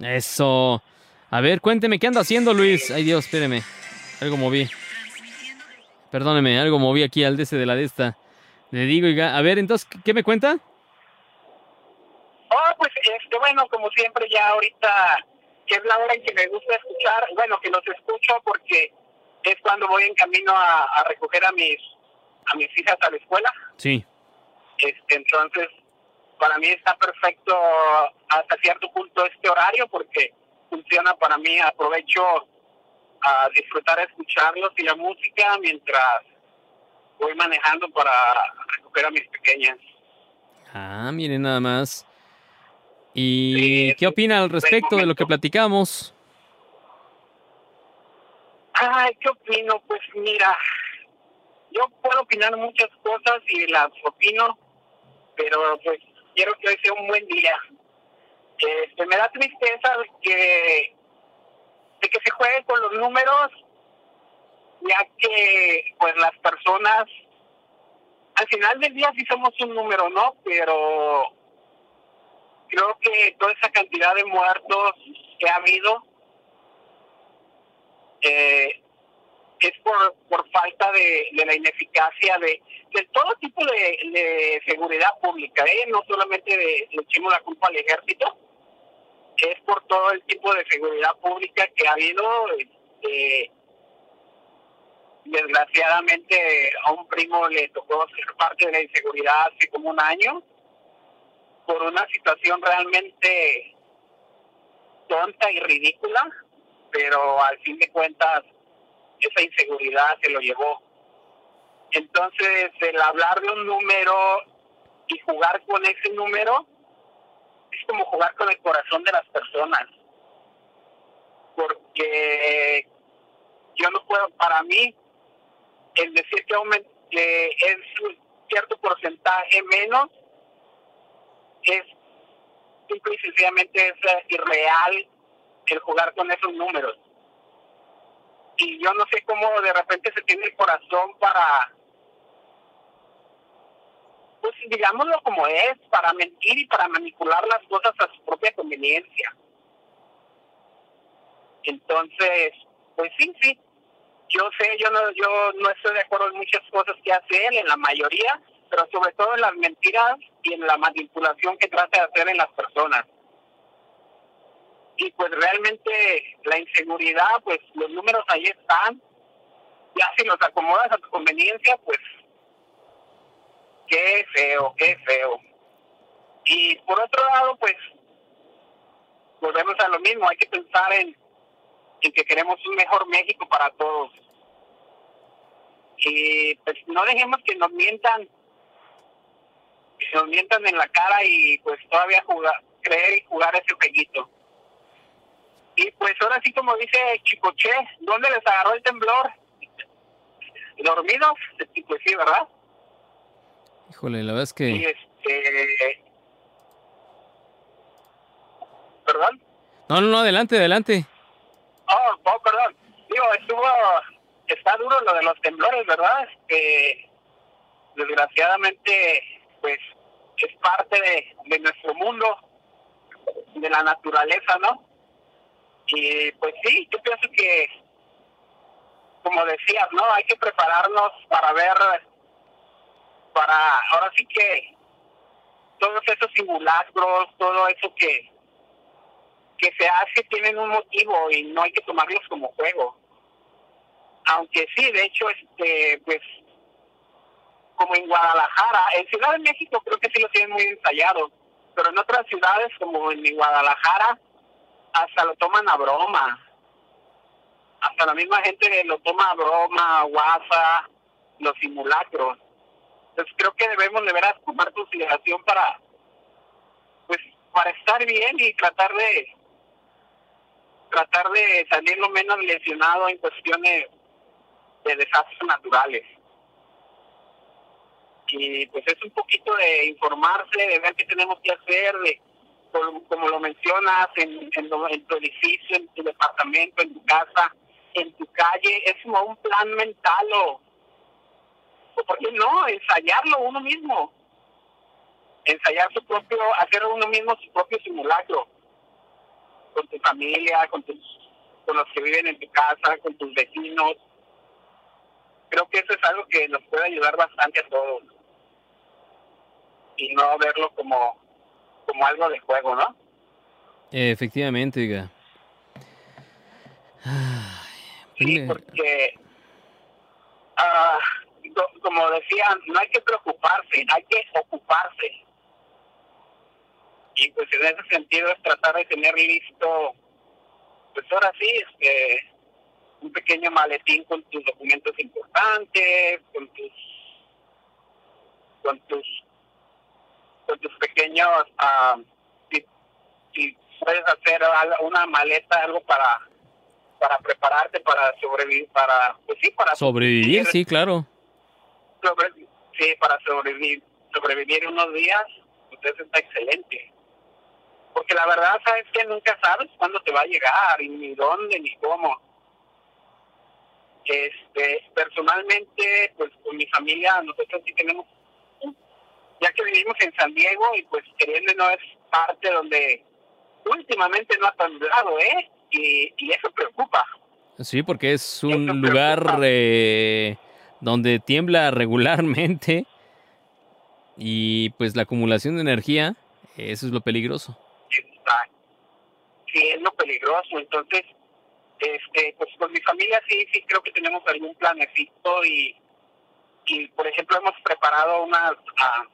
Eso. A ver, cuénteme, ¿qué anda haciendo, Luis? Ay, Dios, espéreme. Algo moví. Perdóneme, algo moví aquí al DC de la de esta. Le digo, a ver, entonces, ¿qué me cuenta? Oh, pues este, bueno, como siempre ya ahorita que es la hora en que me gusta escuchar, bueno, que los escucho porque es cuando voy en camino a, a recoger a mis a mis hijas a la escuela. Sí. Este, entonces, para mí está perfecto hasta cierto punto este horario porque funciona para mí. Aprovecho a disfrutar, escucharlos y la música mientras voy manejando para recoger a mis pequeñas. Ah, miren nada más. ¿Y Sí, qué opina al respecto de lo que platicamos? Ay, ¿qué opino? Pues mira, yo puedo opinar muchas cosas y las opino, pero pues quiero que hoy sea un buen día. Este, me da tristeza de que, de que se juegue con los números, ya que pues las personas, al final del día sí somos un número, ¿no? Pero creo que toda esa cantidad de muertos que ha habido, eh, es por, por falta de, de la ineficacia de, de todo tipo de, seguridad pública, ¿eh? no solamente de, le echemos la culpa al ejército, es por todo el tipo de seguridad pública que ha habido. Este, desgraciadamente a un primo le tocó ser parte de la inseguridad hace como un año por una situación realmente tonta y ridícula, pero al fin de cuentas esa inseguridad se lo llevó. Entonces, el hablar de un número y jugar con ese número es como jugar con el corazón de las personas. Porque yo no puedo, para mí, el decir que, aument- que es un cierto porcentaje menos es simple y sencillamente es eh, irreal el jugar con esos números. Y yo no sé cómo de repente se tiene el corazón para, pues digámoslo como es, para mentir y para manipular las cosas a su propia conveniencia. Entonces, pues sí, sí. Yo sé, yo no, yo no estoy de acuerdo en muchas cosas que hace él, en la mayoría, pero sobre todo en las mentiras y en la manipulación que trata de hacer en las personas. Y pues realmente la inseguridad, pues los números ahí están, ya si los acomodas a tu conveniencia, pues qué feo, qué feo. Y por otro lado, pues volvemos a lo mismo, hay que pensar en, en que queremos un mejor México para todos. Y pues no dejemos que nos mientan, que nos mientan en la cara y pues todavía jugar, creer y jugar ese jueguito. Y pues ahora sí como dice Chicoche, ¿dónde les agarró el temblor? ¿Dormidos? Pues sí, ¿verdad? Híjole, la verdad es Y que... este... ¿Perdón? No, no, no, adelante, adelante. Oh, oh, perdón. Digo, estuvo... Está duro lo de los temblores, ¿verdad? Este, desgraciadamente, pues, es parte de, de nuestro mundo, de la naturaleza, ¿no? Y pues sí, yo pienso que, como decías, ¿no? Hay que prepararnos para ver, para, ahora sí que, todos esos simulacros, todo eso que, que se hace tienen un motivo y no hay que tomarlos como juego. Aunque sí, de hecho, este, pues, como en Guadalajara, en Ciudad de México creo que sí lo tienen muy ensayado, pero en otras ciudades como en Guadalajara hasta lo toman a broma. Hasta la misma gente lo toma a broma, guasa, los simulacros. Entonces creo que debemos de veras tomar consideración para, pues, para estar bien y tratar de tratar de salir lo menos lesionado en cuestiones de desastres naturales. Y pues es un poquito de informarse, de ver qué tenemos que hacer, de como, lo mencionas, en, tu edificio, en tu departamento, en tu casa, en tu calle, es como un plan mental o ¿por qué no? Ensayarlo uno mismo. Ensayar su propio, hacer uno mismo su propio simulacro. Con tu familia, con tus con los que viven en tu casa, con tus vecinos. Creo que eso es algo que nos puede ayudar bastante a todos. Y no verlo como, como algo de juego, ¿no? Efectivamente, oiga. Sí, Dime. porque, co- como decían, no hay que preocuparse, hay que ocuparse. Y pues en ese sentido es tratar de tener listo, pues ahora sí, este, un pequeño maletín con tus documentos importantes, con tus, con tus, con tus pequeños, ah, si, si puedes hacer una maleta, algo para para prepararte para sobrevivir, para, pues sí, para Sobrevivir, sí, claro. sobre- sí, para sobrevivir, sobrevivir unos días, pues eso está excelente. Porque la verdad, sabes que nunca sabes cuándo te va a llegar, y ni dónde, ni cómo. Este, personalmente, pues con mi familia, nosotros sí tenemos, ya que vivimos en San Diego, y pues queriendo no es parte donde últimamente no ha temblado, ¿eh? Y, y eso preocupa. Sí, porque es un lugar eh, donde tiembla regularmente y pues la acumulación de energía, eso es lo peligroso. está sí es lo peligroso entonces este pues con mi familia sí sí creo que tenemos algún planecito y y por ejemplo hemos preparado unas ah,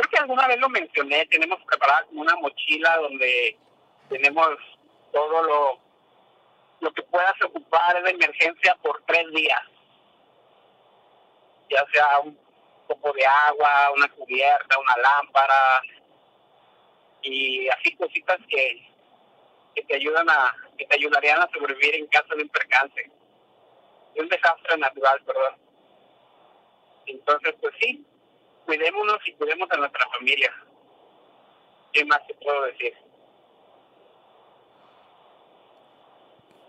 creo que alguna vez lo mencioné tenemos preparada una mochila donde tenemos todo lo lo que puedas ocupar de emergencia por tres días. Ya sea un poco de agua una cubierta una lámpara y así cositas que, que te ayudan a que te ayudarían a sobrevivir en caso de un percance. De un desastre natural perdón. Entonces pues sí cuidémonos y cuidemos a nuestra familia. Qué más te puedo decir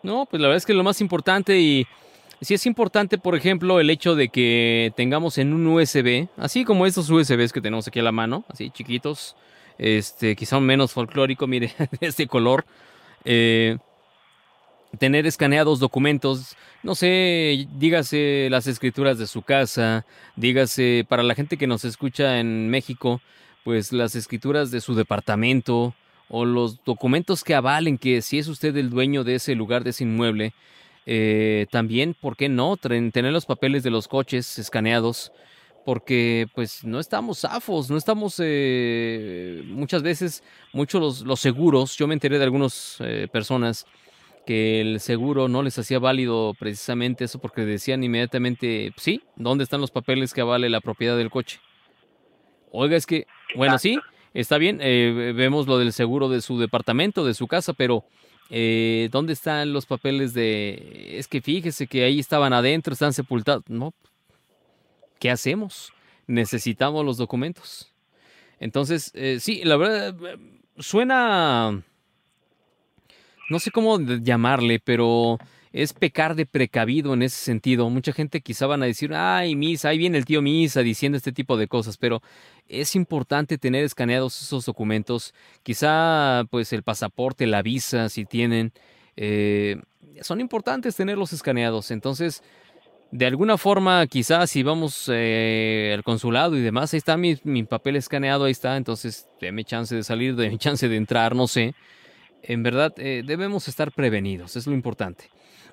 No, pues la verdad es que lo más importante y sí es importante, por ejemplo, el hecho de que tengamos en un USB, así como estos USBs que tenemos aquí a la mano, así chiquitos, este, quizá menos folclórico, mire, (laughs) de este color, eh, tener escaneados documentos, no sé, dígase las escrituras de su casa, dígase para la gente que nos escucha en México, pues las escrituras de su departamento o los documentos que avalen que si es usted el dueño de ese lugar, de ese inmueble, eh, también, ¿por qué no? Tener los papeles de los coches escaneados, porque pues no estamos zafos, no estamos eh, muchas veces, muchos los, los seguros, yo me enteré de algunas eh, personas que el seguro no les hacía válido precisamente eso porque decían inmediatamente, sí, ¿dónde están los papeles que avale la propiedad del coche? Oiga, es que, bueno, sí, está bien, eh, vemos lo del seguro de su departamento, de su casa, pero eh, ¿dónde están los papeles de... Es que fíjese que ahí estaban adentro, están sepultados. No, ¿qué hacemos? Necesitamos los documentos. Entonces, eh, sí, la verdad, suena... No sé cómo llamarle, pero es pecar de precavido en ese sentido. Mucha gente quizá van a decir, ay, Misa, ahí viene el tío Misa diciendo este tipo de cosas, pero es importante tener escaneados esos documentos. Quizá, pues, el pasaporte, la visa, si tienen, eh, son importantes tenerlos escaneados. Entonces, de alguna forma, quizás si vamos eh, al consulado y demás, ahí está mi, mi papel escaneado, ahí está, entonces déme chance de salir, déme (laughs) chance de entrar, no sé. En verdad, eh, debemos estar prevenidos, es lo importante.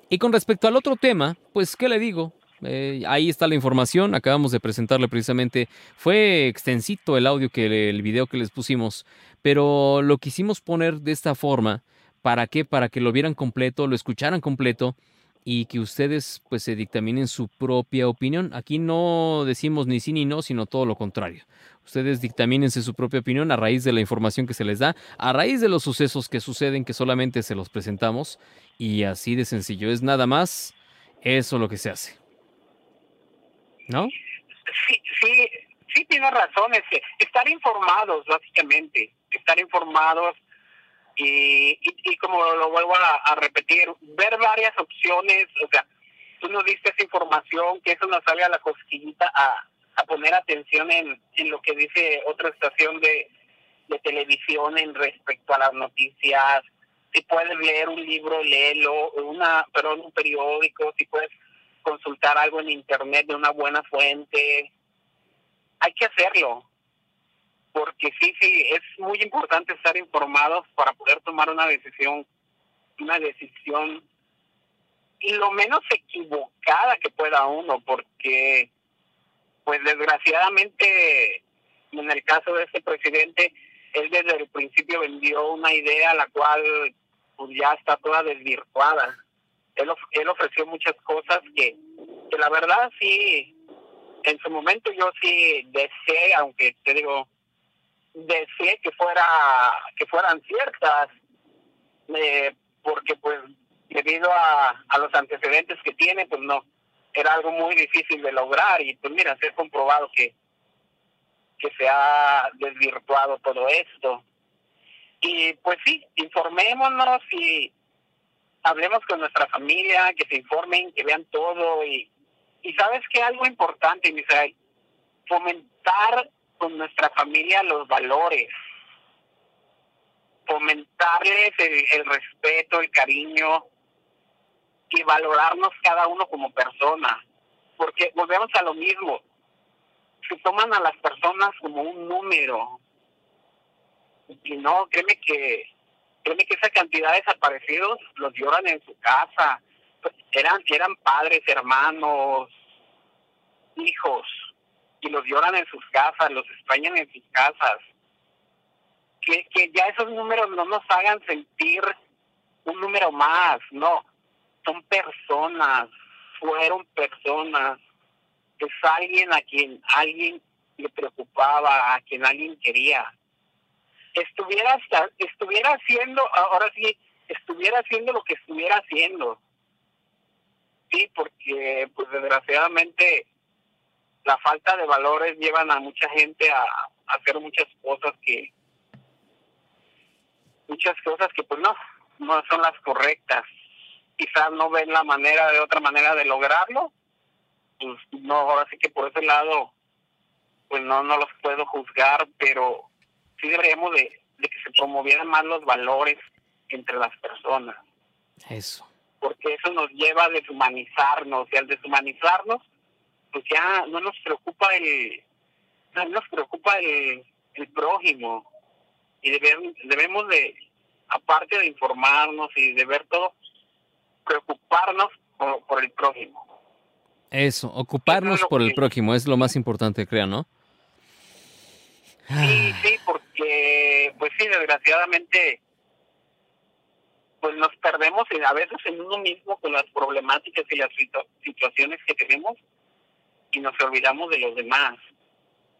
Y con respecto al otro tema, pues, ¿qué le digo? Eh, ahí está la información, acabamos de presentarle precisamente, fue extensito el audio que el video que les pusimos, pero lo quisimos poner de esta forma, ¿para qué? Para que lo vieran completo, lo escucharan completo y que ustedes pues se dictaminen su propia opinión. Aquí no decimos ni sí ni no, sino todo lo contrario. Ustedes dictamínense su propia opinión a raíz de la información que se les da, a raíz de los sucesos que suceden que solamente se los presentamos y así de sencillo. Es nada más eso lo que se hace. ¿No? Sí, sí, sí tiene razón. Es que estar informados, básicamente. Estar informados y, y, como lo vuelvo a, a repetir, ver varias opciones. O sea, tú nos diste esa información, que eso nos salga a la cosquillita a, a poner atención en, en lo que dice otra estación de, de televisión en respecto a las noticias. Si puedes leer un libro, léelo, una, perdón, un periódico, si puedes consultar algo en internet de una buena fuente. Hay que hacerlo, porque sí, sí, es muy importante estar informados para poder tomar una decisión, una decisión lo menos equivocada que pueda uno, porque pues desgraciadamente en el caso de este presidente, él desde el principio vendió una idea la cual pues ya está toda desvirtuada. Él, él ofreció muchas cosas que, que la verdad sí, en su momento yo sí deseé, aunque te digo, deseé que fuera que fueran ciertas, eh, porque pues debido a, a los antecedentes que tiene, pues no, era algo muy difícil de lograr y pues mira, se ha comprobado que, que se ha desvirtuado todo esto. Y pues sí, informémonos y hablemos con nuestra familia, que se informen, que vean todo y, y sabes que algo importante, Misael, fomentar con nuestra familia los valores, fomentarles el, el respeto, el cariño y valorarnos cada uno como persona, porque volvemos a lo mismo, se toman a las personas como un número. Y no, créeme que créeme que esa cantidad de desaparecidos los lloran en su casa, eran eran padres, hermanos, hijos y los lloran en sus casas, los extrañan en sus casas. Que, que ya esos números no nos hagan sentir un número más, no, son personas, fueron personas, es alguien a quien alguien le preocupaba, a quien alguien quería. Estuviera, hasta- estuviera haciendo, ahora sí, estuviera haciendo lo que estuviera haciendo. Sí, porque pues desgraciadamente la falta de valores llevan a mucha gente a, a hacer muchas cosas que muchas cosas que pues no no son las correctas quizás no ven la manera de otra manera de lograrlo pues no ahora sí que por ese lado pues no no los puedo juzgar pero sí deberíamos de, de que se promovieran más los valores entre las personas Eso. porque eso nos lleva a deshumanizarnos y al deshumanizarnos pues ya no nos preocupa el no nos preocupa el, el prójimo y debemos, debemos de, aparte de informarnos y de ver todo, preocuparnos por, por el prójimo. Eso, ocuparnos por el prójimo es lo más importante, creo, ¿no? Sí, sí, porque, pues sí, desgraciadamente, pues nos perdemos en- a veces en uno mismo con las problemáticas y las situ- situaciones que tenemos y nos olvidamos de los demás.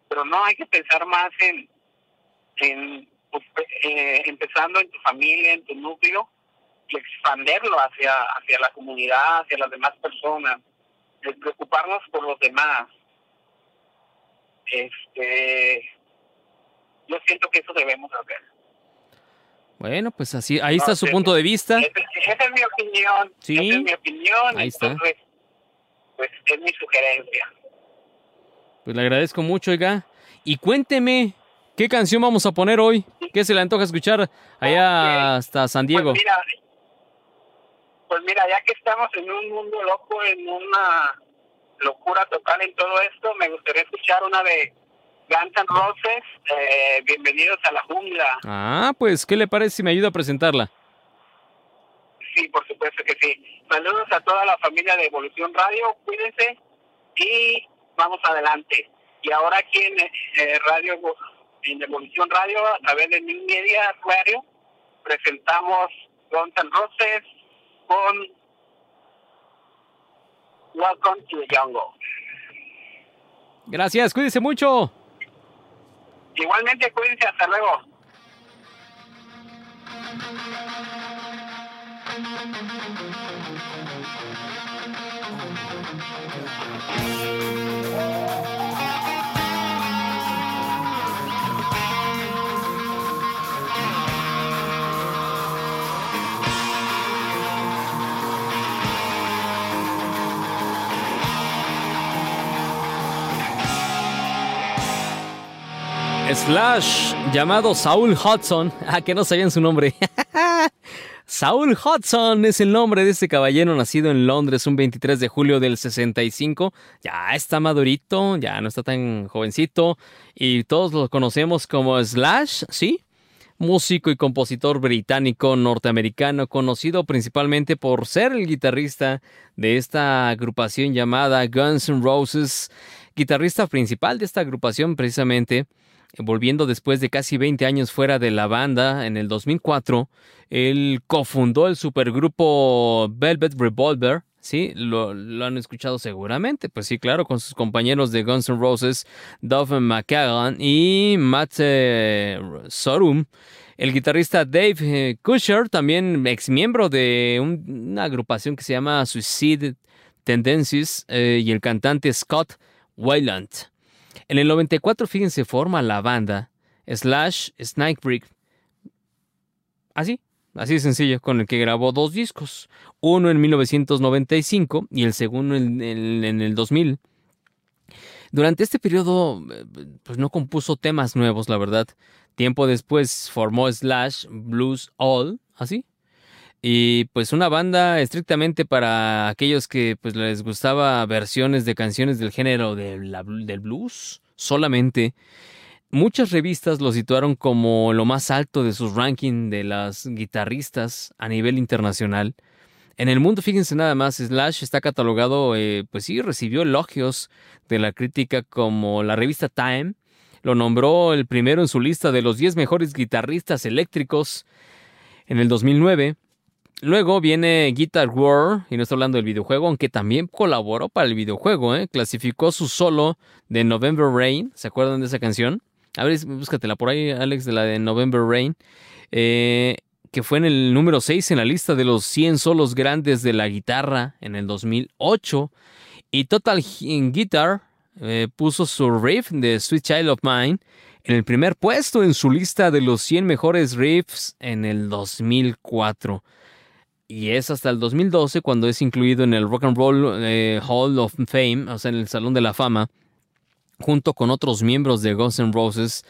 Pero no hay que pensar más en, en pues, eh, empezando en tu familia, en tu núcleo y expanderlo hacia, hacia la comunidad, hacia las demás personas, de preocuparnos por los demás. Este, yo siento que eso debemos hacer. Bueno, pues así, ahí está su punto de vista. Esa, esa es mi opinión. Sí. Esa es mi opinión. Ahí está. entonces, pues es mi sugerencia. Pues le agradezco mucho, oiga. Y cuénteme, ¿qué canción vamos a poner hoy? ¿Qué se le antoja escuchar allá hasta San Diego? Pues mira, pues mira, ya que estamos en un mundo loco, en una locura total en todo esto, me gustaría escuchar una de Guns N' Roses, eh, Bienvenidos a la Jungla. Ah, pues, ¿qué le parece si me ayuda a presentarla? Sí, por supuesto que sí. Saludos a toda la familia de Evolución Radio, cuídense y vamos adelante. Y ahora aquí en eh, Radio en Evolución Radio, a través de New Media Radio, presentamos Guns N' Roses con Welcome to the Jungle. Gracias, cuídese mucho. Igualmente, cuídense, hasta luego. Slash, llamado Saul Hudson. (laughs) Ah, que no sabían su nombre. (laughs) Saul Hudson es el nombre de este caballero nacido en Londres un 23 de julio del 65. Ya está madurito, ya no está tan jovencito. Y todos lo conocemos como Slash, ¿sí? Músico y compositor británico norteamericano, conocido principalmente por ser el guitarrista de esta agrupación llamada Guns N' Roses, guitarrista principal de esta agrupación precisamente volviendo después de casi 20 años fuera de la banda en el 2004, él cofundó el supergrupo Velvet Revolver. Sí, lo, han escuchado seguramente. Pues sí, claro, con sus compañeros de Guns N' Roses, Duff McKagan y Matt eh, Sorum. El guitarrista Dave eh, Kusher, también ex miembro de un- una agrupación que se llama Suicide Tendencies, eh, y el cantante Scott Weiland. En el 94, fíjense, forma la banda Slash Snakebreak. Así, así de sencillo, con el que grabó dos discos. Uno en 1995 y el segundo en, en- en el 2000. Durante este periodo, eh, pues no compuso temas nuevos, la verdad. Tiempo después formó Slash Blues All, así. Y pues una banda estrictamente para aquellos que pues les gustaba versiones de canciones del género del blues solamente. Muchas revistas lo situaron como lo más alto de sus rankings de las guitarristas a nivel internacional. En el mundo, fíjense nada más, Slash está catalogado, eh, pues sí, recibió elogios de la crítica como la revista Time lo nombró el primero en su lista de los 10 mejores guitarristas eléctricos en el 2009. Luego viene Guitar War, y no estoy hablando del videojuego, aunque también colaboró para el videojuego, ¿eh? clasificó su solo de November Rain, ¿se acuerdan de esa canción? A ver, búscatela por ahí, Alex, de la de November Rain, eh, que fue en el número 6 en la lista de los 100 solos grandes de la guitarra en el 2008. Y Total Guitar eh, puso su riff de Sweet Child of Mine en el primer puesto en su lista de los 100 mejores riffs en el 2004. Y es hasta el 2012 cuando es incluido en el Rock and Roll eh, Hall of Fame, o sea, en el Salón de la Fama, junto con otros miembros de Guns N' Roses.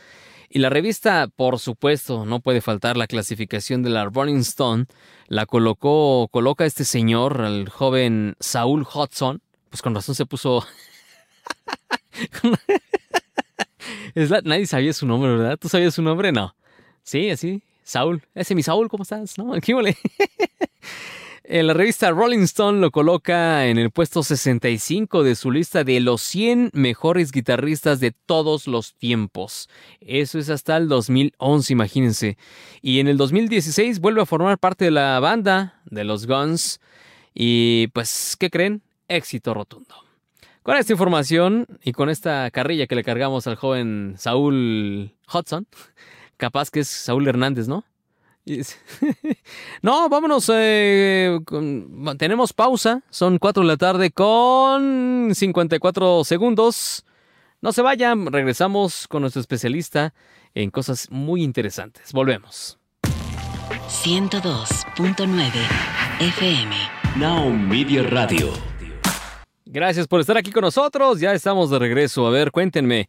Y la revista, por supuesto, no puede faltar la clasificación de la Rolling Stone, la colocó, coloca este señor, al joven Saul Hudson, pues con razón se puso... (laughs) Nadie sabía su nombre, ¿verdad? ¿Tú sabías su nombre? No. Sí, así. Saúl. Ese es mi Saúl, ¿cómo estás? ¿No? ¿Qué? En (laughs) la revista Rolling Stone lo coloca en el puesto 65 de su lista de los 100 mejores guitarristas de todos los tiempos. Eso es hasta el 2011, imagínense. Y en el 2016 vuelve a formar parte de la banda de los Guns. Y pues, ¿qué creen? Éxito rotundo. Con esta información y con esta carrilla que le cargamos al joven Saúl Hudson, capaz que es Saúl Hernández, ¿no? (laughs) No, vámonos. eh, con- tenemos pausa. Son 4 de la tarde con 54 segundos. No se vayan. Regresamos con nuestro especialista en cosas muy interesantes. Volvemos. 102.9 FM. Now Media Radio. Gracias por estar aquí con nosotros. Ya estamos de regreso. A ver, cuéntenme.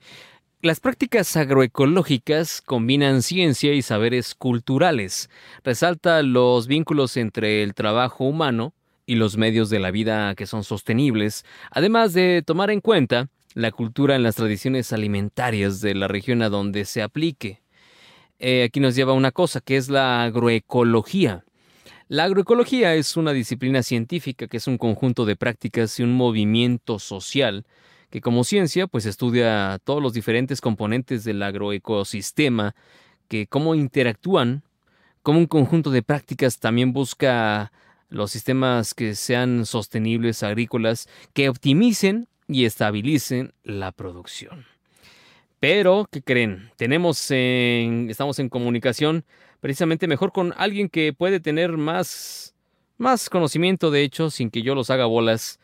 Las prácticas agroecológicas combinan ciencia y saberes culturales. Resalta los vínculos entre el trabajo humano y los medios de la vida que son sostenibles, además de tomar en cuenta la cultura en las tradiciones alimentarias de la región a donde se aplique. Eh, aquí nos lleva una cosa que es la agroecología. La agroecología es una disciplina científica que es un conjunto de prácticas y un movimiento social que como ciencia pues estudia todos los diferentes componentes del agroecosistema, que cómo interactúan, como un conjunto de prácticas también busca los sistemas que sean sostenibles agrícolas, que optimicen y estabilicen la producción. Pero, ¿qué creen? Tenemos en, estamos en comunicación precisamente mejor con alguien que puede tener más, más conocimiento, de hecho, sin que yo los haga bolas.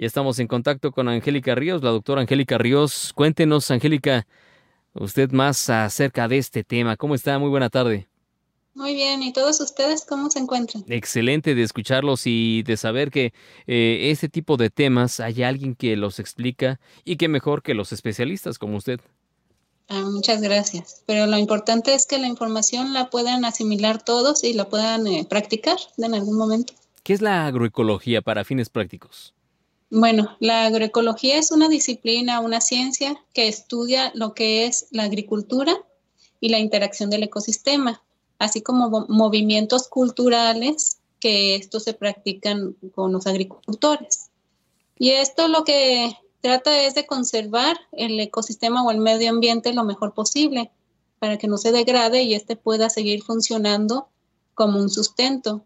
Y estamos en contacto con Angélica Ríos, la doctora Angélica Ríos. Cuéntenos, Angélica, usted más acerca de este tema. ¿Cómo está? Muy buena tarde. Muy bien, ¿y todos ustedes cómo se encuentran? Excelente de escucharlos y de saber que eh, este tipo de temas hay alguien que los explica y que mejor que los especialistas como usted. Ah, muchas gracias. Pero lo importante es que la información la puedan asimilar todos y la puedan eh, practicar en algún momento. ¿Qué es la agroecología para fines prácticos? Bueno, la agroecología es una disciplina, una ciencia que estudia lo que es la agricultura y la interacción del ecosistema, así como mo- movimientos culturales que estos se practican con los agricultores. Y esto lo que trata es de conservar el ecosistema o el medio ambiente lo mejor posible para que no se degrade y este pueda seguir funcionando como un sustento.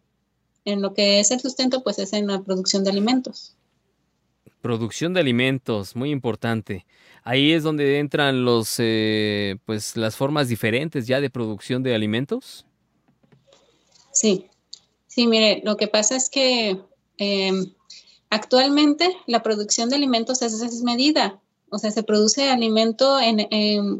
En lo que es el sustento, pues es en la producción de alimentos. Producción de alimentos, muy importante. Ahí es donde entran los, eh, pues, las formas diferentes ya de producción de alimentos. Sí, sí, mire, lo que pasa es que eh, actualmente la producción de alimentos es desmedida, o sea, se produce alimento en,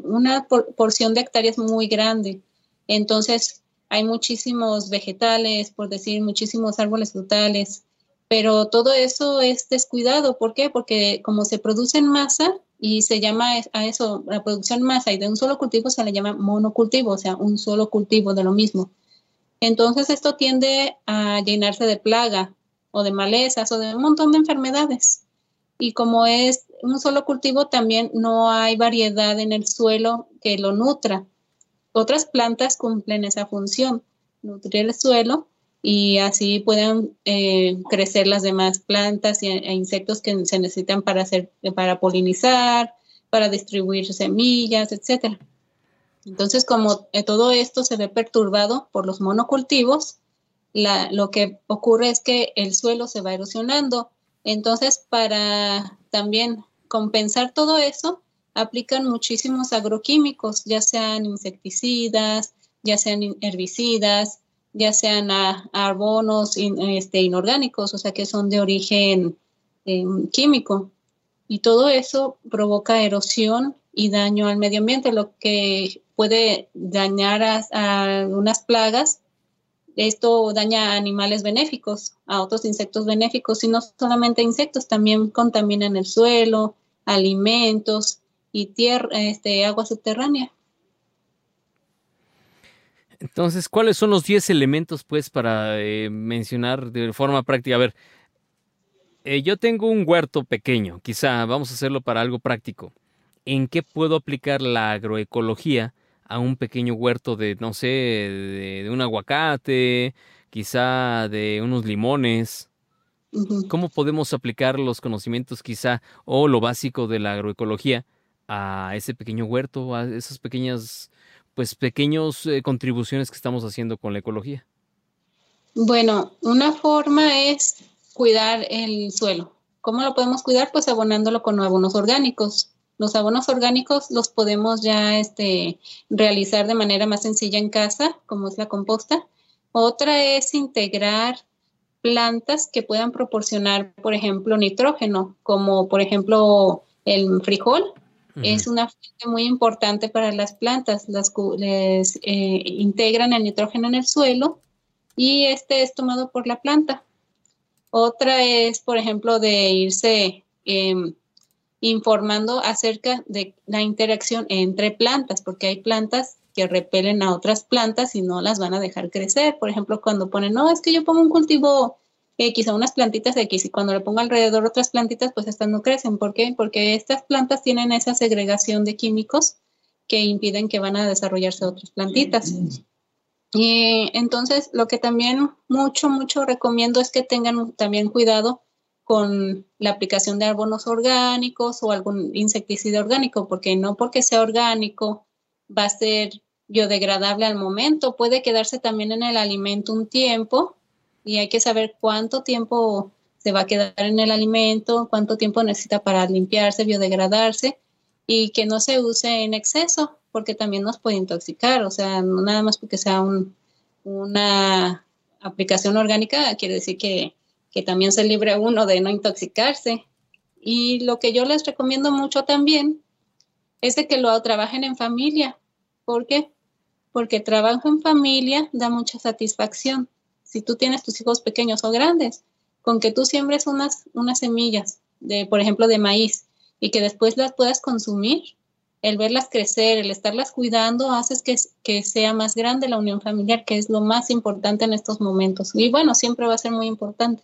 una por- porción de hectáreas muy grande. Entonces, hay muchísimos vegetales, por decir, muchísimos árboles frutales, pero todo eso es descuidado. ¿Por qué? Porque como se produce en masa y se llama a eso, la producción masa y de un solo cultivo se le llama monocultivo, o sea, un solo cultivo de lo mismo. Entonces esto tiende a llenarse de plaga o de malezas o de un montón de enfermedades. Y como es un solo cultivo, también no hay variedad en el suelo que lo nutra. Otras plantas cumplen esa función, nutrir el suelo y así pueden eh, crecer las demás plantas e insectos que se necesitan para, hacer, para polinizar, para distribuir semillas, etcétera. Entonces, como eh, todo esto se ve perturbado por los monocultivos, lo que ocurre es que el suelo se va erosionando. Entonces, para también compensar todo eso, aplican muchísimos agroquímicos, ya sean insecticidas, ya sean herbicidas, ya sean a- abonos in- este, inorgánicos, o sea, que son de origen em, químico. Y todo eso provoca erosión y daño al medio ambiente, lo que puede dañar a, a algunas plagas. Esto daña a animales benéficos, a otros insectos benéficos, y no solamente a insectos, también contaminan el suelo, alimentos y tierra, este, agua subterránea. Entonces, ¿cuáles son los 10 elementos, pues, para eh, mencionar de forma práctica? A ver, eh, yo tengo un huerto pequeño, quizá vamos a hacerlo para algo práctico. ¿En qué puedo aplicar la agroecología a un pequeño huerto de, no sé, de, de un aguacate, quizá de unos limones. ¿Cómo podemos aplicar los conocimientos quizá o lo básico de la agroecología a ese pequeño huerto, a esas pequeñas, pues pequeños eh, contribuciones que estamos haciendo con la ecología? Bueno, una forma es cuidar el suelo. ¿Cómo lo podemos cuidar? Pues abonándolo con abonos orgánicos. Los abonos orgánicos los podemos ya este, realizar de manera más sencilla en casa, como es la composta. Otra es integrar plantas que puedan proporcionar, por ejemplo, nitrógeno, como por ejemplo el frijol. Es una fuente muy importante para las plantas. Las les eh, integran el nitrógeno en el suelo y este es tomado por la planta. Otra es, por ejemplo, de irse em, informando acerca de la interacción entre plantas, porque hay plantas que repelen a otras plantas y no las van a dejar crecer. Por ejemplo, cuando ponen, no, es que yo pongo un cultivo X a unas plantitas X y cuando le pongo alrededor otras plantitas, pues estas no crecen. ¿Por qué? Porque estas plantas tienen esa segregación de químicos que impiden que van a desarrollarse otras plantitas. Y entonces lo que también mucho, mucho recomiendo es que tengan también cuidado con la aplicación de abonos orgánicos o algún insecticida orgánico, porque no porque sea orgánico va a ser biodegradable al momento, puede quedarse también en el alimento un tiempo y hay que saber cuánto tiempo se va a quedar en el alimento, cuánto tiempo necesita para limpiarse, biodegradarse y que no se use en exceso, porque también nos puede intoxicar, o sea, no nada más porque sea un- una aplicación orgánica, quiere decir que, que también se libre uno de no intoxicarse. Y lo que yo les recomiendo mucho también es de que lo trabajen en familia. ¿Por qué? Porque trabajo en familia da mucha satisfacción. Si tú tienes tus hijos pequeños o grandes, con que tú siembres unas, unas semillas, de, por ejemplo, de maíz, y que después las puedas consumir, el verlas crecer, el estarlas cuidando, haces que, que sea más grande la unión familiar, que es lo más importante en estos momentos. Y bueno, siempre va a ser muy importante.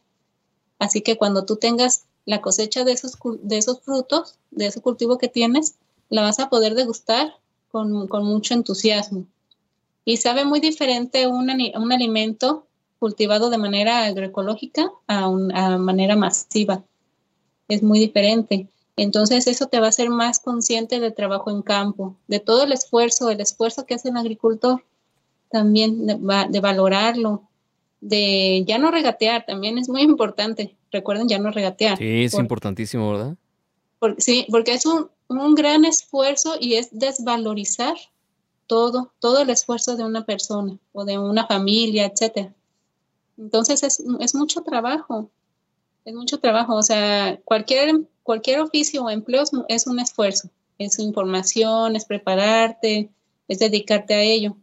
Así que cuando tú tengas la cosecha de esos, de esos frutos, de ese cultivo que tienes, la vas a poder degustar con, con mucho entusiasmo. Y sabe muy diferente un, un alimento cultivado de manera agroecológica a, un- a manera masiva. Es muy diferente. Entonces eso te va a hacer más consciente del trabajo en campo, de todo el esfuerzo, el esfuerzo que hace el agricultor, también de, va- de valorarlo, de ya no regatear, también es muy importante. Recuerden ya no regatear. Sí, es Por- importantísimo, ¿verdad? por- sí, porque es un, un gran esfuerzo y es desvalorizar todo, todo el esfuerzo de una persona o de una familia, etcétera. Entonces es, es mucho trabajo, es mucho trabajo. O sea, cualquier, cualquier oficio o empleo es, es un esfuerzo, es información, es prepararte, es dedicarte a ello.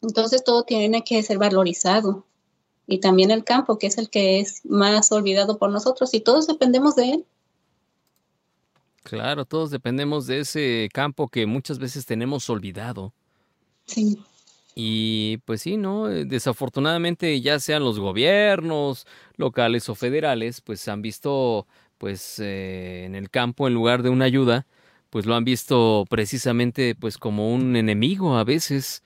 Entonces todo tiene que ser valorizado. Y también el campo, que es el que es más olvidado por nosotros y todos dependemos de él. Claro, todos dependemos de ese campo que muchas veces tenemos olvidado. Sí. Y pues sí, ¿no? Eh, Desafortunadamente, ya sean los gobiernos locales o federales, pues han visto, pues eh, en el campo, en lugar de una ayuda, pues lo han visto precisamente, pues como un enemigo a veces,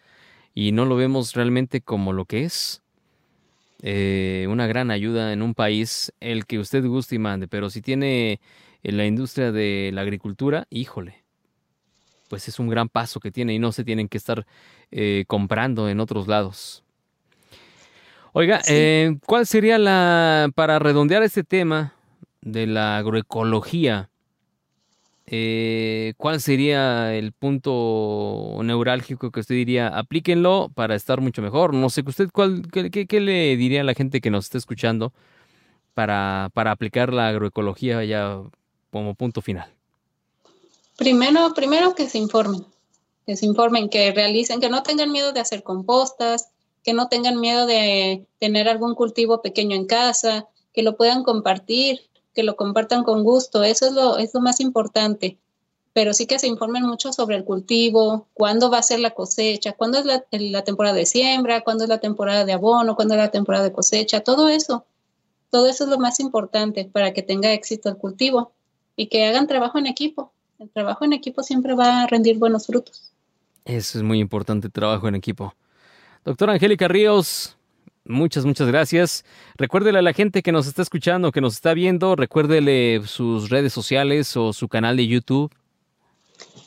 y no lo vemos realmente como lo que es. Eh, una gran ayuda en un país, el que usted guste y mande, pero si tiene en la industria de la agricultura, híjole, pues es un gran paso que tiene y no se tienen que estar eh, comprando en otros lados. Oiga, eh, ¿cuál sería la, para redondear este tema de la agroecología, eh, cuál sería el punto neurálgico que usted diría, aplíquenlo para estar mucho mejor? No sé, ¿usted cuál, qué, qué- qué le diría a la gente que nos está escuchando para, para aplicar la agroecología ya como punto final? Primero, primero que se informen, que se informen, que realicen, que no tengan miedo de hacer compostas, que no tengan miedo de tener algún cultivo pequeño en casa, que lo puedan compartir, que lo compartan con gusto, eso es lo, más importante. Pero sí que se informen mucho sobre el cultivo, cuándo va a ser la cosecha, cuándo es la, la temporada de siembra, cuándo es la temporada de abono, cuándo es la temporada de cosecha, todo eso. Todo eso es lo más importante para que tenga éxito el cultivo y que hagan trabajo en equipo. El trabajo en equipo siempre va a rendir buenos frutos. Eso es muy importante, trabajo en equipo. Doctora Angélica Ríos, muchas, muchas gracias. Recuérdele a la gente que nos está escuchando, que nos está viendo, recuérdele sus redes sociales o su canal de YouTube.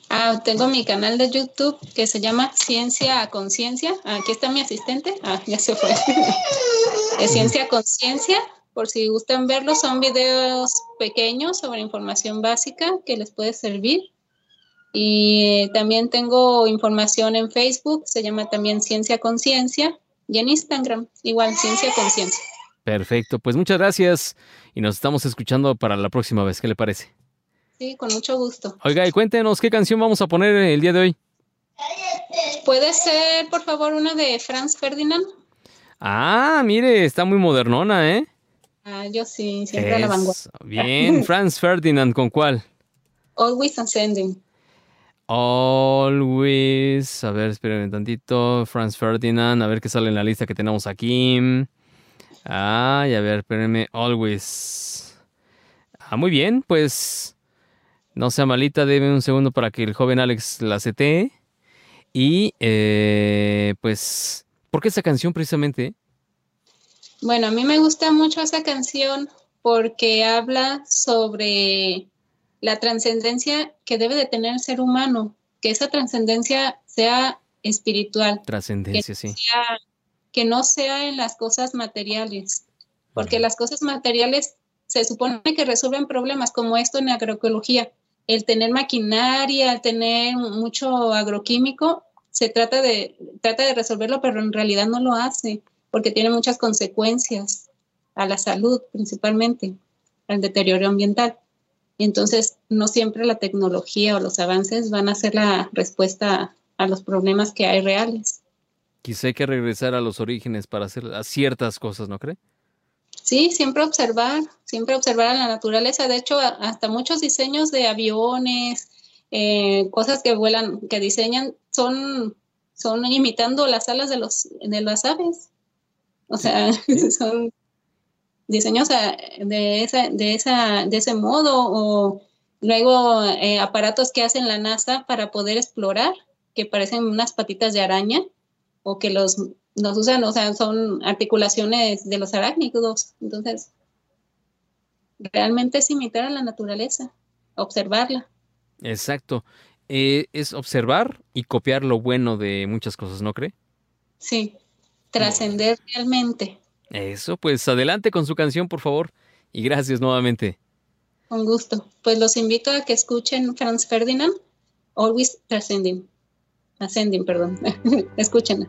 Ah, tengo mi canal de YouTube que se llama Ciencia a Conciencia. Aquí está mi asistente. Ah, ya se fue. (laughs) Ciencia a Conciencia. Por si gustan verlo, son videos pequeños sobre información básica que les puede servir. Y también tengo información en Facebook, se llama también Ciencia Conciencia. Y en Instagram, igual, Ciencia Conciencia. Perfecto, pues muchas gracias y nos estamos escuchando para la próxima vez. ¿Qué le parece? Sí, con mucho gusto. Oiga, y cuéntenos qué canción vamos a poner el día de hoy. ¿Puede ser, por favor, una de Franz Ferdinand? Ah, mire, está muy modernona, ¿eh? Ah, yo sí, siempre a la vanguardia. Bien, (laughs) Franz Ferdinand, ¿con cuál? Always Ascending. Always. A ver, espérenme tantito. Franz Ferdinand, a ver qué sale en la lista que tenemos aquí. Ay, a ver, espérenme. Always. Ah, muy bien, pues. No sea malita, debe un segundo para que el joven Alex la setee. Y, eh, pues. ¿Por qué esa canción precisamente? Bueno, a mí me gusta mucho esa canción porque habla sobre la trascendencia que debe de tener el ser humano, que esa trascendencia sea espiritual, Trascendencia, sí. sea- que no sea en las cosas materiales, porque las cosas materiales se supone que resuelven problemas como esto en agroecología. El tener maquinaria, el tener mucho agroquímico, se trata de, trata de resolverlo, pero en realidad no lo hace, porque tiene muchas consecuencias a la salud principalmente, al deterioro ambiental. Entonces no siempre la tecnología o los avances van a ser la respuesta a los problemas que hay reales. Quizá hay que regresar a los orígenes para hacer ciertas cosas, ¿no cree? Sí, siempre observar, siempre observar a la naturaleza. De hecho, hasta muchos diseños de aviones, eh, cosas que vuelan, que diseñan, son, son imitando las alas de, los, de las aves. (laughs) O sea, son diseños de, esa, de, esa, de ese modo. O luego eh, aparatos que hacen la NASA para poder explorar, que parecen unas patitas de araña o que los, los usan, o sea, son articulaciones de los arácnidos. Entonces, realmente es imitar a la naturaleza, observarla. Exacto. Eh, es observar y copiar lo bueno de muchas cosas, ¿no cree? Sí, trascender realmente. Eso, pues adelante con su canción, por favor. Y gracias nuevamente. Con gusto. Pues los invito a que escuchen Franz Ferdinand, Always Transcending. Ascending, perdón. (laughs) Escúchenla.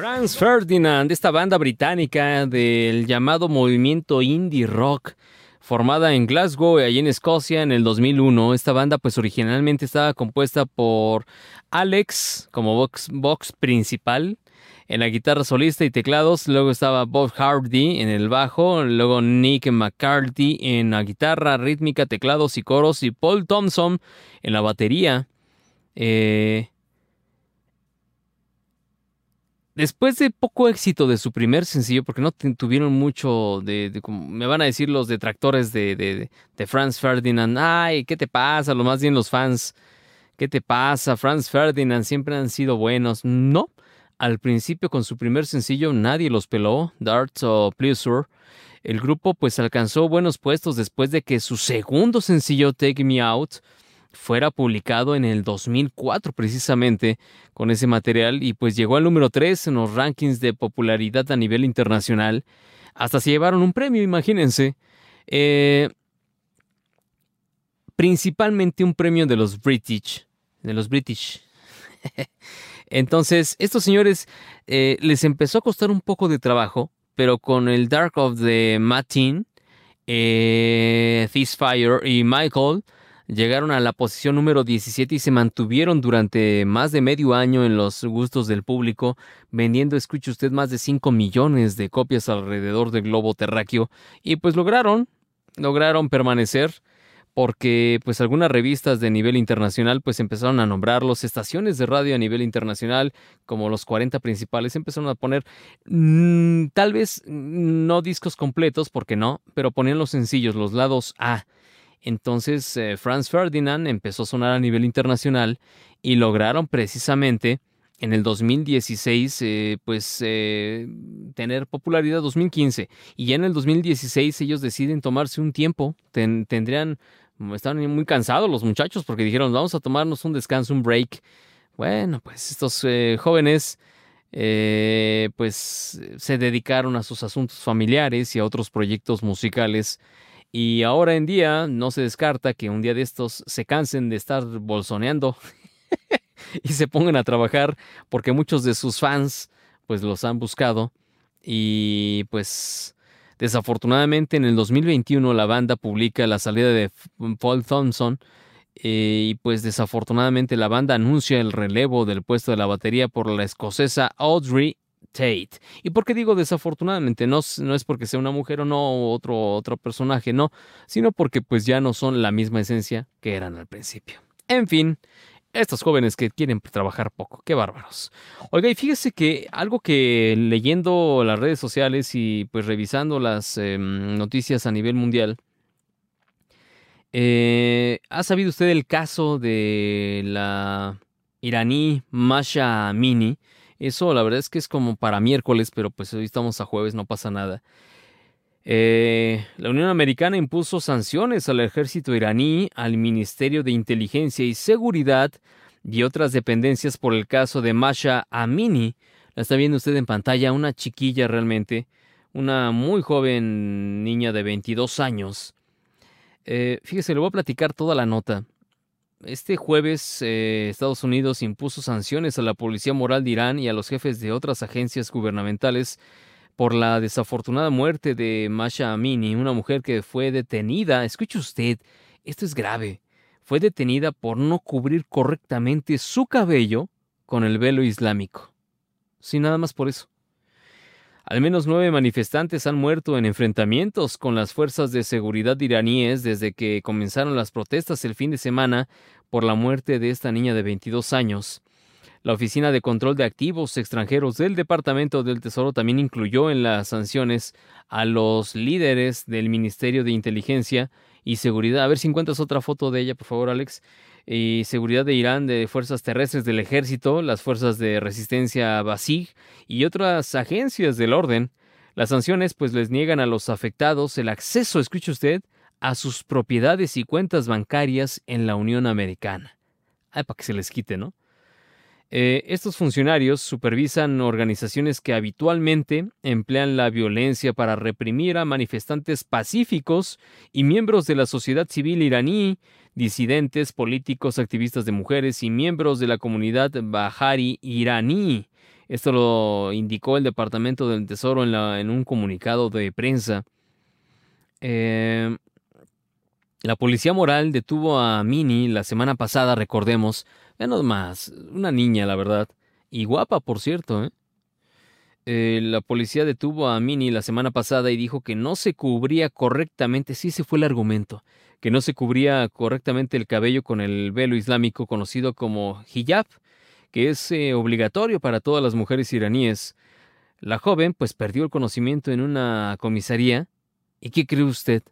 Franz Ferdinand, esta banda británica del llamado movimiento indie rock, formada en Glasgow y allí en Escocia en el 2001. Esta banda pues originalmente estaba compuesta por Alex como vox, principal en la guitarra solista y teclados, luego estaba Bob Hardy en el bajo, luego Nick McCarthy en la guitarra rítmica, teclados y coros y Paul Thompson en la batería. Eh, Después de poco éxito de su primer sencillo, porque no tuvieron mucho de, me van a decir los detractores de, de, de Franz Ferdinand, ay, ¿qué te pasa? Lo más bien los fans, ¿qué te pasa? Franz Ferdinand siempre han sido buenos. No, al principio con su primer sencillo nadie los peló, Darts o Pleasure. El grupo pues alcanzó buenos puestos después de que su segundo sencillo, Take Me Out, fuera publicado en el 2004 precisamente con ese material y pues llegó al número 3 en los rankings de popularidad a nivel internacional. Hasta se llevaron un premio, imagínense. Eh, principalmente un premio de los British. De los British. (laughs) Entonces, estos señores eh, les empezó a costar un poco de trabajo, pero con el Dark of the Matin, eh, y Michael Llegaron a la posición número 17 y se mantuvieron durante más de medio año en los gustos del público, vendiendo, escuche usted, más de 5 millones de copias alrededor del globo terráqueo. Y pues lograron, lograron permanecer porque pues algunas revistas de nivel internacional pues empezaron a nombrarlos, estaciones de radio a nivel internacional como los 40 principales empezaron a poner mm, tal vez no discos completos porque no, pero ponían los sencillos, los lados A. Entonces eh, Franz Ferdinand empezó a sonar a nivel internacional y lograron precisamente en el 2016 eh, pues eh, tener popularidad 2015 y ya en el 2016 ellos deciden tomarse un tiempo, ten- tendrían estaban muy cansados los muchachos porque dijeron vamos a tomarnos un descanso, un break. Bueno, pues estos eh, jóvenes pues se dedicaron a sus asuntos familiares y a otros proyectos musicales. Y ahora en día no se descarta que un día de estos se cansen de estar bolsoneando (laughs) y se pongan a trabajar porque muchos de sus fans pues los han buscado. Y pues desafortunadamente en el 2021 la banda publica la salida de Paul Thompson eh, y pues desafortunadamente la banda anuncia el relevo del puesto de la batería por la escocesa Audrey Tate. ¿Y por qué digo desafortunadamente? No, no es porque sea una mujer o no, otro, otro personaje, no, sino porque pues ya no son la misma esencia que eran al principio. En fin, estos jóvenes que quieren trabajar poco, qué bárbaros. Oiga, y fíjese que algo que leyendo las redes sociales y pues revisando las em, noticias a nivel mundial, eh, ¿ha sabido usted el caso de la iraní Masha Amini? Eso la verdad es que es como para miércoles, pero pues hoy estamos a jueves, no pasa nada. Eh, la Unión Americana impuso sanciones al ejército iraní, al Ministerio de Inteligencia y Seguridad y otras dependencias por el caso de Masha Amini. La está viendo usted en pantalla, una chiquilla realmente, una muy joven niña de 22 años. Eh, fíjese, le voy a platicar toda la nota. Este jueves, eh, Estados Unidos impuso sanciones a la Policía Moral de Irán y a los jefes de otras agencias gubernamentales por la desafortunada muerte de Masha Amini, una mujer que fue detenida. Escuche usted, esto es grave. Fue detenida por no cubrir correctamente su cabello con el velo islámico. Sí, nada más por eso. Al menos nueve manifestantes han muerto en enfrentamientos con las fuerzas de seguridad iraníes desde que comenzaron las protestas el fin de semana por la muerte de esta niña de 22 años. La Oficina de Control de Activos Extranjeros del Departamento del Tesoro también incluyó en las sanciones a los líderes del Ministerio de Inteligencia y Seguridad. A ver si encuentras otra foto de ella, por favor, Alex. Y Seguridad de Irán, de Fuerzas Terrestres del Ejército, las Fuerzas de Resistencia Basij y otras agencias del orden. Las sanciones pues les niegan a los afectados el acceso, escuche usted, a sus propiedades y cuentas bancarias en la Unión Americana. Ay, para que se les quite, ¿no? Eh, estos funcionarios supervisan organizaciones que habitualmente emplean la violencia para reprimir a manifestantes pacíficos y miembros de la sociedad civil iraní, disidentes, políticos, activistas de mujeres y miembros de la comunidad Bahari iraní. Esto lo indicó el Departamento del Tesoro en, un comunicado de prensa. Eh, la policía moral detuvo a Mini la semana pasada, recordemos. Vean más, una niña, la verdad. Y guapa, por cierto, ¿eh? Eh, la policía detuvo a Mini la semana pasada y dijo que no se cubría correctamente, sí ese fue el argumento, que no se cubría correctamente el cabello con el velo islámico conocido como hijab, que es eh, obligatorio para todas las mujeres iraníes. La joven pues perdió el conocimiento en una comisaría. ¿Y qué cree usted?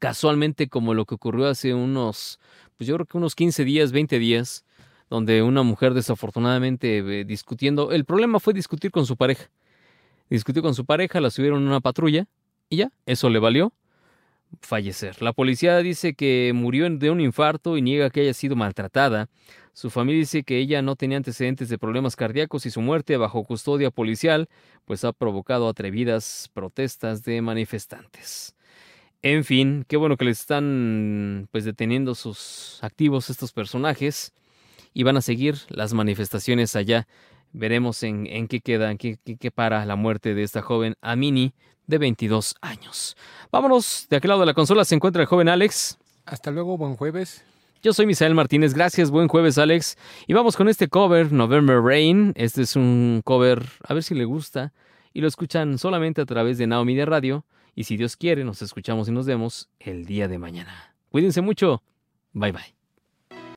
Casualmente como lo que ocurrió hace unos, pues yo creo que unos 15 días, 20 días, donde una mujer desafortunadamente eh, discutiendo, el problema fue discutir con su pareja. Discutió con su pareja, la subieron en una patrulla y ya, eso le valió fallecer. La policía dice que murió de un infarto y niega que haya sido maltratada. Su familia dice que ella no tenía antecedentes de problemas cardíacos y su muerte bajo custodia policial pues ha provocado atrevidas protestas de manifestantes. En fin, qué bueno que les están pues deteniendo sus activos estos personajes y van a seguir las manifestaciones allá. Veremos en, en qué queda, en qué, qué- qué para la muerte de esta joven Amini de 22 años. Vámonos, de aquel lado de la consola se encuentra el joven Alex. Hasta luego, buen jueves. Yo soy Misael Martínez, gracias, buen jueves Alex. Y vamos con este cover, November Rain. Este es un cover, a ver si le gusta. Y lo escuchan solamente a través de Now Media Radio. Y si Dios quiere, nos escuchamos y nos vemos el día de mañana. Cuídense mucho. Bye bye.